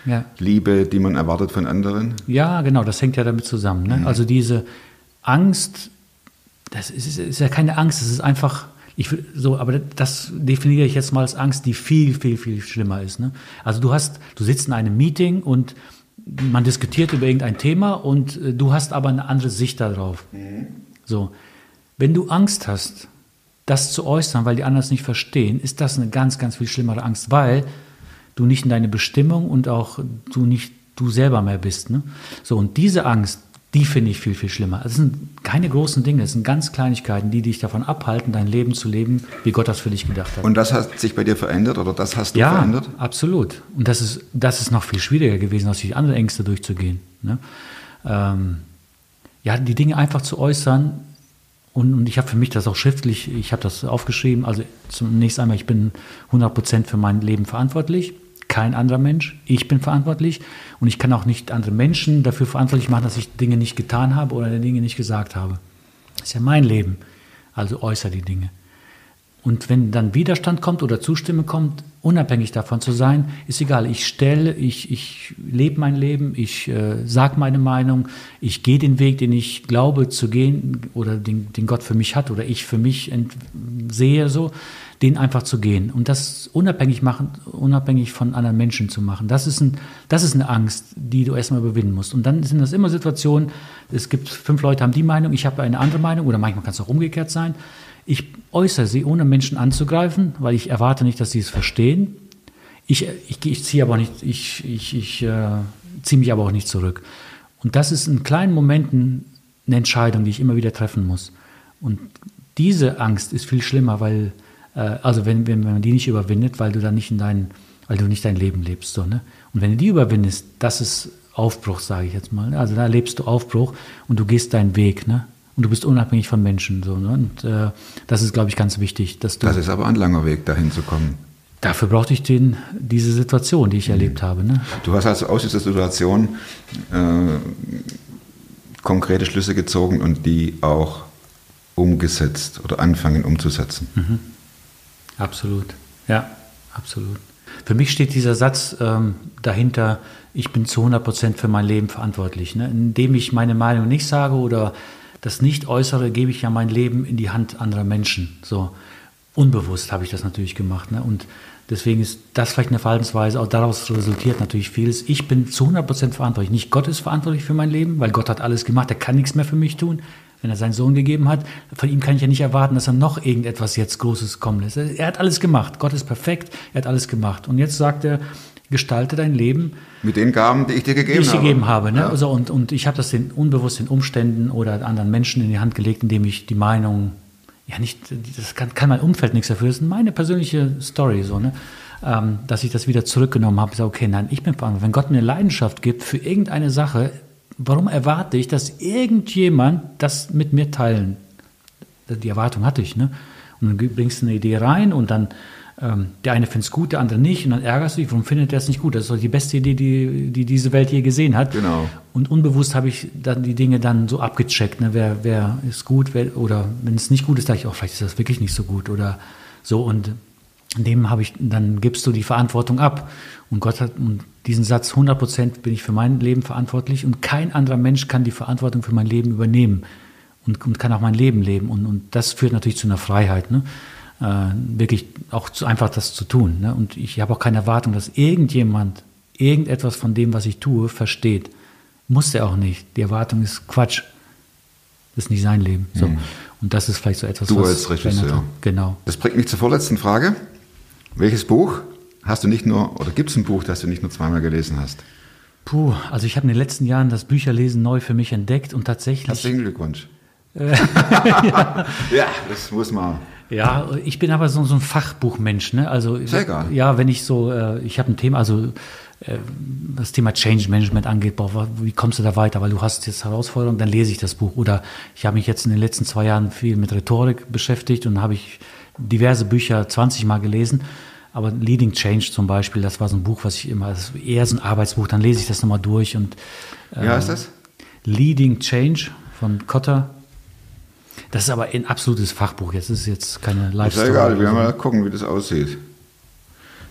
S4: Ja.
S1: Liebe, die man erwartet von anderen.
S4: Ja, genau, das hängt ja damit zusammen. Ne? Also diese Angst, das ist, ist ja keine Angst, das ist einfach, ich, so, aber das definiere ich jetzt mal als Angst, die viel, viel, viel schlimmer ist. Ne? Also du hast, du sitzt in einem Meeting und man diskutiert über irgendein Thema und äh, du hast aber eine andere Sicht darauf. So, wenn du Angst hast, das zu äußern, weil die anderen es nicht verstehen, ist das eine ganz, ganz viel schlimmere Angst, weil du nicht in deine Bestimmung und auch du nicht du selber mehr bist. Ne? So, und diese Angst, die finde ich viel, viel schlimmer. Es sind keine großen Dinge, es sind ganz Kleinigkeiten, die dich davon abhalten, dein Leben zu leben, wie Gott das für dich gedacht hat.
S1: Und das hat sich bei dir verändert oder das hast du
S4: ja,
S1: verändert?
S4: absolut. Und das ist, das ist noch viel schwieriger gewesen, als die anderen Ängste durchzugehen. Ne? Ähm, ja, die Dinge einfach zu äußern. Und, und ich habe für mich das auch schriftlich, ich habe das aufgeschrieben. Also zunächst einmal, ich bin 100% für mein Leben verantwortlich. Kein anderer Mensch. Ich bin verantwortlich. Und ich kann auch nicht andere Menschen dafür verantwortlich machen, dass ich Dinge nicht getan habe oder Dinge nicht gesagt habe. Das ist ja mein Leben. Also äußere die Dinge. Und wenn dann Widerstand kommt oder Zustimmung kommt, unabhängig davon zu sein, ist egal. Ich stelle, ich, ich lebe mein Leben, ich äh, sage meine Meinung, ich gehe den Weg, den ich glaube zu gehen oder den, den Gott für mich hat oder ich für mich sehe, so, den einfach zu gehen. Und das unabhängig machen, unabhängig von anderen Menschen zu machen. Das ist, ein, das ist eine Angst, die du erstmal überwinden musst. Und dann sind das immer Situationen, es gibt fünf Leute haben die Meinung, ich habe eine andere Meinung oder manchmal kann es auch umgekehrt sein. Ich äußere sie, ohne Menschen anzugreifen, weil ich erwarte nicht, dass sie es verstehen. Ich, ich, ich ziehe aber nicht, ich, ich, ich äh, ziehe mich aber auch nicht zurück. Und das ist in kleinen Momenten eine Entscheidung, die ich immer wieder treffen muss. Und diese Angst ist viel schlimmer, weil, also wenn, wenn man die nicht überwindet, weil du dann nicht in dein, weil du nicht dein Leben lebst. So, ne? Und wenn du die überwindest, das ist Aufbruch, sage ich jetzt mal. Also da lebst du Aufbruch und du gehst deinen Weg, ne? Und du bist unabhängig von Menschen. So, ne? Und äh, das ist, glaube ich, ganz wichtig, dass du.
S1: Das ist aber ein langer Weg, dahin zu kommen.
S4: Dafür brauchte ich den, diese Situation, die ich erlebt habe. Ne?
S1: Du hast also aus dieser Situation äh, konkrete Schlüsse gezogen und die auch umgesetzt oder anfangen umzusetzen.
S4: Mhm. Absolut. Ja, absolut. Für mich steht dieser Satz ähm, dahinter, ich bin zu 100 Prozent für mein Leben verantwortlich. Ne? Indem ich meine Meinung nicht sage oder das nicht äußere, gebe ich ja mein Leben in die Hand anderer Menschen. So unbewusst habe ich das natürlich gemacht. Ne? Und deswegen ist das vielleicht eine Verhaltensweise, auch daraus resultiert natürlich vieles. Ich bin zu 100 Prozent verantwortlich. Nicht Gott ist verantwortlich für mein Leben, weil Gott hat alles gemacht, er kann nichts mehr für mich tun. Wenn er seinen Sohn gegeben hat, von ihm kann ich ja nicht erwarten, dass er noch irgendetwas jetzt Großes kommen lässt. Er hat alles gemacht. Gott ist perfekt, er hat alles gemacht. Und jetzt sagt er, gestalte dein Leben,
S1: Mit den Gaben, die ich dir gegeben
S4: die ich
S1: habe.
S4: gegeben habe. Ne?
S1: Ja.
S4: Also, und, und ich habe das den, unbewusst den Umständen oder anderen Menschen in die Hand gelegt, indem ich die Meinung, ja nicht, das kann, kann mein Umfeld nichts dafür, das ist meine persönliche Story, so, ne? ähm, dass ich das wieder zurückgenommen habe. Ich sage, okay, nein, ich bin verantwortlich. Wenn Gott mir eine Leidenschaft gibt für irgendeine Sache, warum erwarte ich, dass irgendjemand das mit mir teilen? Die Erwartung hatte ich. Ne? Und dann bringst du eine Idee rein und dann ähm, der eine findet es gut, der andere nicht und dann ärgerst du dich, warum findet der es nicht gut? Das ist doch die beste Idee, die, die diese Welt je gesehen hat.
S1: Genau.
S4: Und unbewusst habe ich dann die Dinge dann so abgecheckt, ne? wer, wer ist gut, wer, oder wenn es nicht gut ist, dachte ich, oh, vielleicht ist das wirklich nicht so gut oder so. Und dem habe ich, dann gibst du die Verantwortung ab. Und Gott hat, und diesen Satz, 100 Prozent bin ich für mein Leben verantwortlich und kein anderer Mensch kann die Verantwortung für mein Leben übernehmen und, und kann auch mein Leben leben. Und, und das führt natürlich zu einer Freiheit, ne? Äh, wirklich auch zu, einfach das zu tun. Ne? Und ich habe auch keine Erwartung, dass irgendjemand irgendetwas von dem, was ich tue, versteht. Muss er auch nicht. Die Erwartung ist Quatsch. Das ist nicht sein Leben. So. Und das ist vielleicht so etwas,
S1: Du
S4: was
S1: als Regisseur.
S4: Genau.
S1: Das bringt mich zur vorletzten Frage. Welches Buch hast du nicht nur, oder gibt es ein Buch, das du nicht nur zweimal gelesen hast?
S4: Puh, also ich habe in den letzten Jahren das Bücherlesen neu für mich entdeckt und tatsächlich.
S1: Herzlichen Glückwunsch. *laughs* ja. das muss man.
S4: Ja, ich bin aber so, so ein Fachbuchmensch, ne? Also
S1: Sehr egal.
S4: ja, wenn ich so, äh, ich habe ein Thema, also äh, das Thema Change Management angeht, boah, wie kommst du da weiter? Weil du hast jetzt Herausforderungen, dann lese ich das Buch. Oder ich habe mich jetzt in den letzten zwei Jahren viel mit Rhetorik beschäftigt und habe ich diverse Bücher 20 Mal gelesen. Aber Leading Change zum Beispiel, das war so ein Buch, was ich immer, das ist eher so ein Arbeitsbuch, dann lese ich das nochmal durch und
S1: Wie heißt das?
S4: Leading Change von Cotter. Das ist aber ein absolutes Fachbuch. Jetzt ist jetzt keine
S1: Ist ja egal, wir werden mal gucken, wie das aussieht.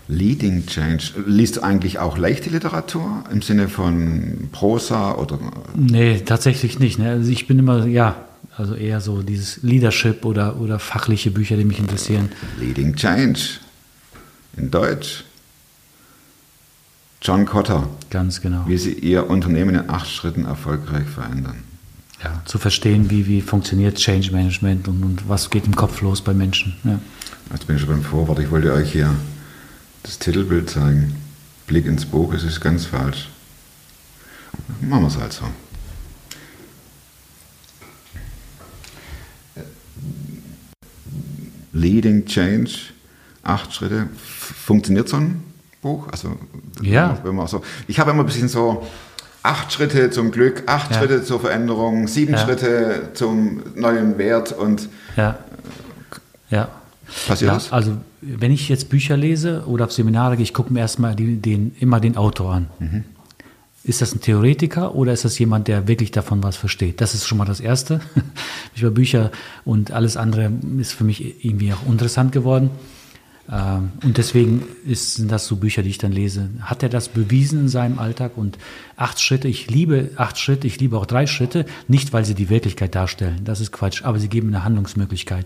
S1: Leading Change. Liest du eigentlich auch leichte Literatur im Sinne von Prosa oder
S4: Nee, tatsächlich nicht. Ne? Also ich bin immer, ja, also eher so dieses Leadership oder, oder fachliche Bücher, die mich interessieren.
S1: Leading Change in Deutsch? John Cotter,
S4: Ganz genau.
S1: wie sie ihr Unternehmen in acht Schritten erfolgreich verändern.
S4: Ja, zu verstehen, wie, wie funktioniert Change Management und, und was geht im Kopf los bei Menschen. Ja.
S1: Jetzt bin ich schon beim Vorwort. Ich wollte euch hier das Titelbild zeigen. Blick ins Buch, es ist ganz falsch. Machen wir es halt so. Leading Change, acht Schritte. Funktioniert so ein Buch? Also,
S4: Ja.
S1: Wenn man so, ich habe immer ein bisschen so acht Schritte zum Glück, acht
S4: Ja.
S1: Schritte zur Veränderung, sieben
S4: Ja.
S1: Schritte zum neuen Wert und
S4: Ja. Ja.
S1: passiert das?
S4: also wenn ich jetzt Bücher lese oder auf Seminare gehe, ich gucke mir erstmal die, den, immer den Autor an.
S1: Mhm.
S4: Ist das ein Theoretiker oder ist das jemand, der wirklich davon was versteht? Das ist schon mal das Erste. *laughs* Ich über Bücher und alles andere ist für mich irgendwie auch interessant geworden. Ähm, Und deswegen ist, sind das so Bücher, die ich dann lese. Hat er das bewiesen in seinem Alltag? Und acht Schritte, ich liebe acht Schritte, ich liebe auch drei Schritte, nicht weil sie die Wirklichkeit darstellen, das ist Quatsch, aber sie geben eine Handlungsmöglichkeit.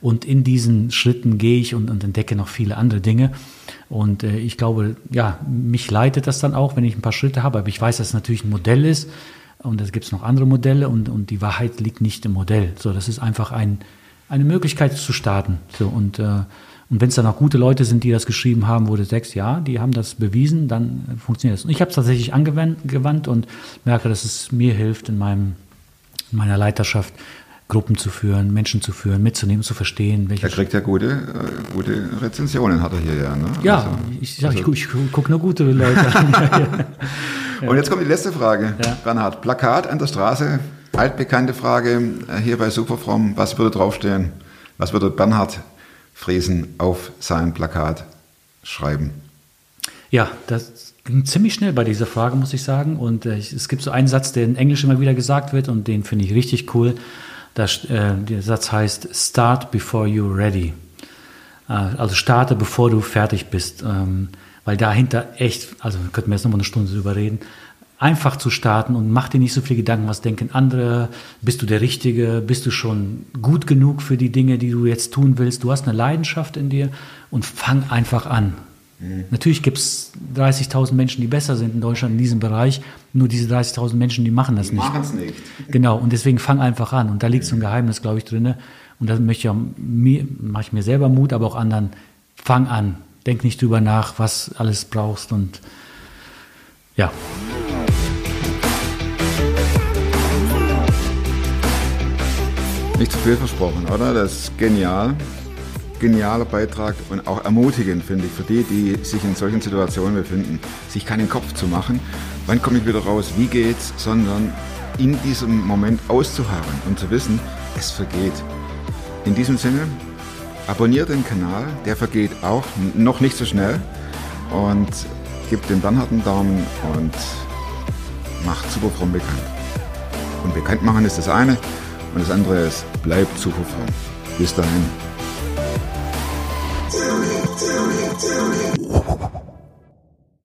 S4: Und in diesen Schritten gehe ich und, und entdecke noch viele andere Dinge. Und äh, ich glaube, ja, mich leitet das dann auch, wenn ich ein paar Schritte habe. Aber ich weiß, dass es natürlich ein Modell ist. Und es gibt noch andere Modelle und, und die Wahrheit liegt nicht im Modell. So, das ist einfach ein, eine Möglichkeit zu starten. So, und, äh, und wenn es dann auch gute Leute sind, die das geschrieben haben, wo du sagst, ja, die haben das bewiesen, dann äh, funktioniert das. Und ich habe es tatsächlich angewandt gewandt und merke, dass es mir hilft in, meinem, in meiner Leiterschaft, Gruppen zu führen, Menschen zu führen, mitzunehmen, zu verstehen, welche
S1: Er kriegt ja gute, äh, gute Rezensionen, hat er hier ja. Ne?
S4: ja,
S1: Also-
S4: ich, sag, ich, gucke ich guck nur gute Leute an. *laughs*
S1: Und jetzt kommt die letzte Frage.
S4: Ja.
S1: Bernhard, Plakat an der Straße, altbekannte Frage äh, hier bei Superfrom. Was würde draufstehen? Was würde Bernhard Friesen auf sein Plakat schreiben?
S4: Ja, das ging ziemlich schnell bei dieser Frage, muss ich sagen. Und äh, es gibt so einen Satz, der in Englisch immer wieder gesagt wird und den finde ich richtig cool. Das, äh, der Satz heißt Start before you're ready. Äh, also starte, bevor du fertig bist. Ähm, weil dahinter echt, also könnten wir jetzt nochmal eine Stunde drüber reden, einfach zu starten und mach dir nicht so viel Gedanken, was denken andere, bist du der Richtige, bist du schon gut genug für die Dinge, die du jetzt tun willst. Du hast eine Leidenschaft in dir und fang einfach an. Natürlich gibt es 30.000 Menschen, die besser sind in Deutschland in diesem Bereich. Nur diese 30.000 Menschen, die machen das nicht.
S1: Machen es nicht. *laughs*
S4: Genau, und deswegen fang einfach an. Und da liegt so ein Geheimnis, glaube ich, drin. Und da möchte ich auch mir, mache ich mir selber Mut, aber auch anderen. Fang an. Denk nicht drüber nach, was alles brauchst. Und ja,
S1: Nicht zu viel versprochen, oder? Das ist genial. Genialer Beitrag und auch ermutigend, finde ich, für die, die sich in solchen Situationen befinden, sich keinen Kopf zu machen, wann komme ich wieder raus, wie geht's, sondern in diesem Moment auszuharren und zu wissen, es vergeht. In diesem Sinne, abonniert den Kanal, der vergeht auch noch nicht so schnell und gebt dem Bernhard einen Daumen und macht Superfrom bekannt. Und bekannt machen ist das eine und das andere ist, bleibt Superfrom. Bis dahin.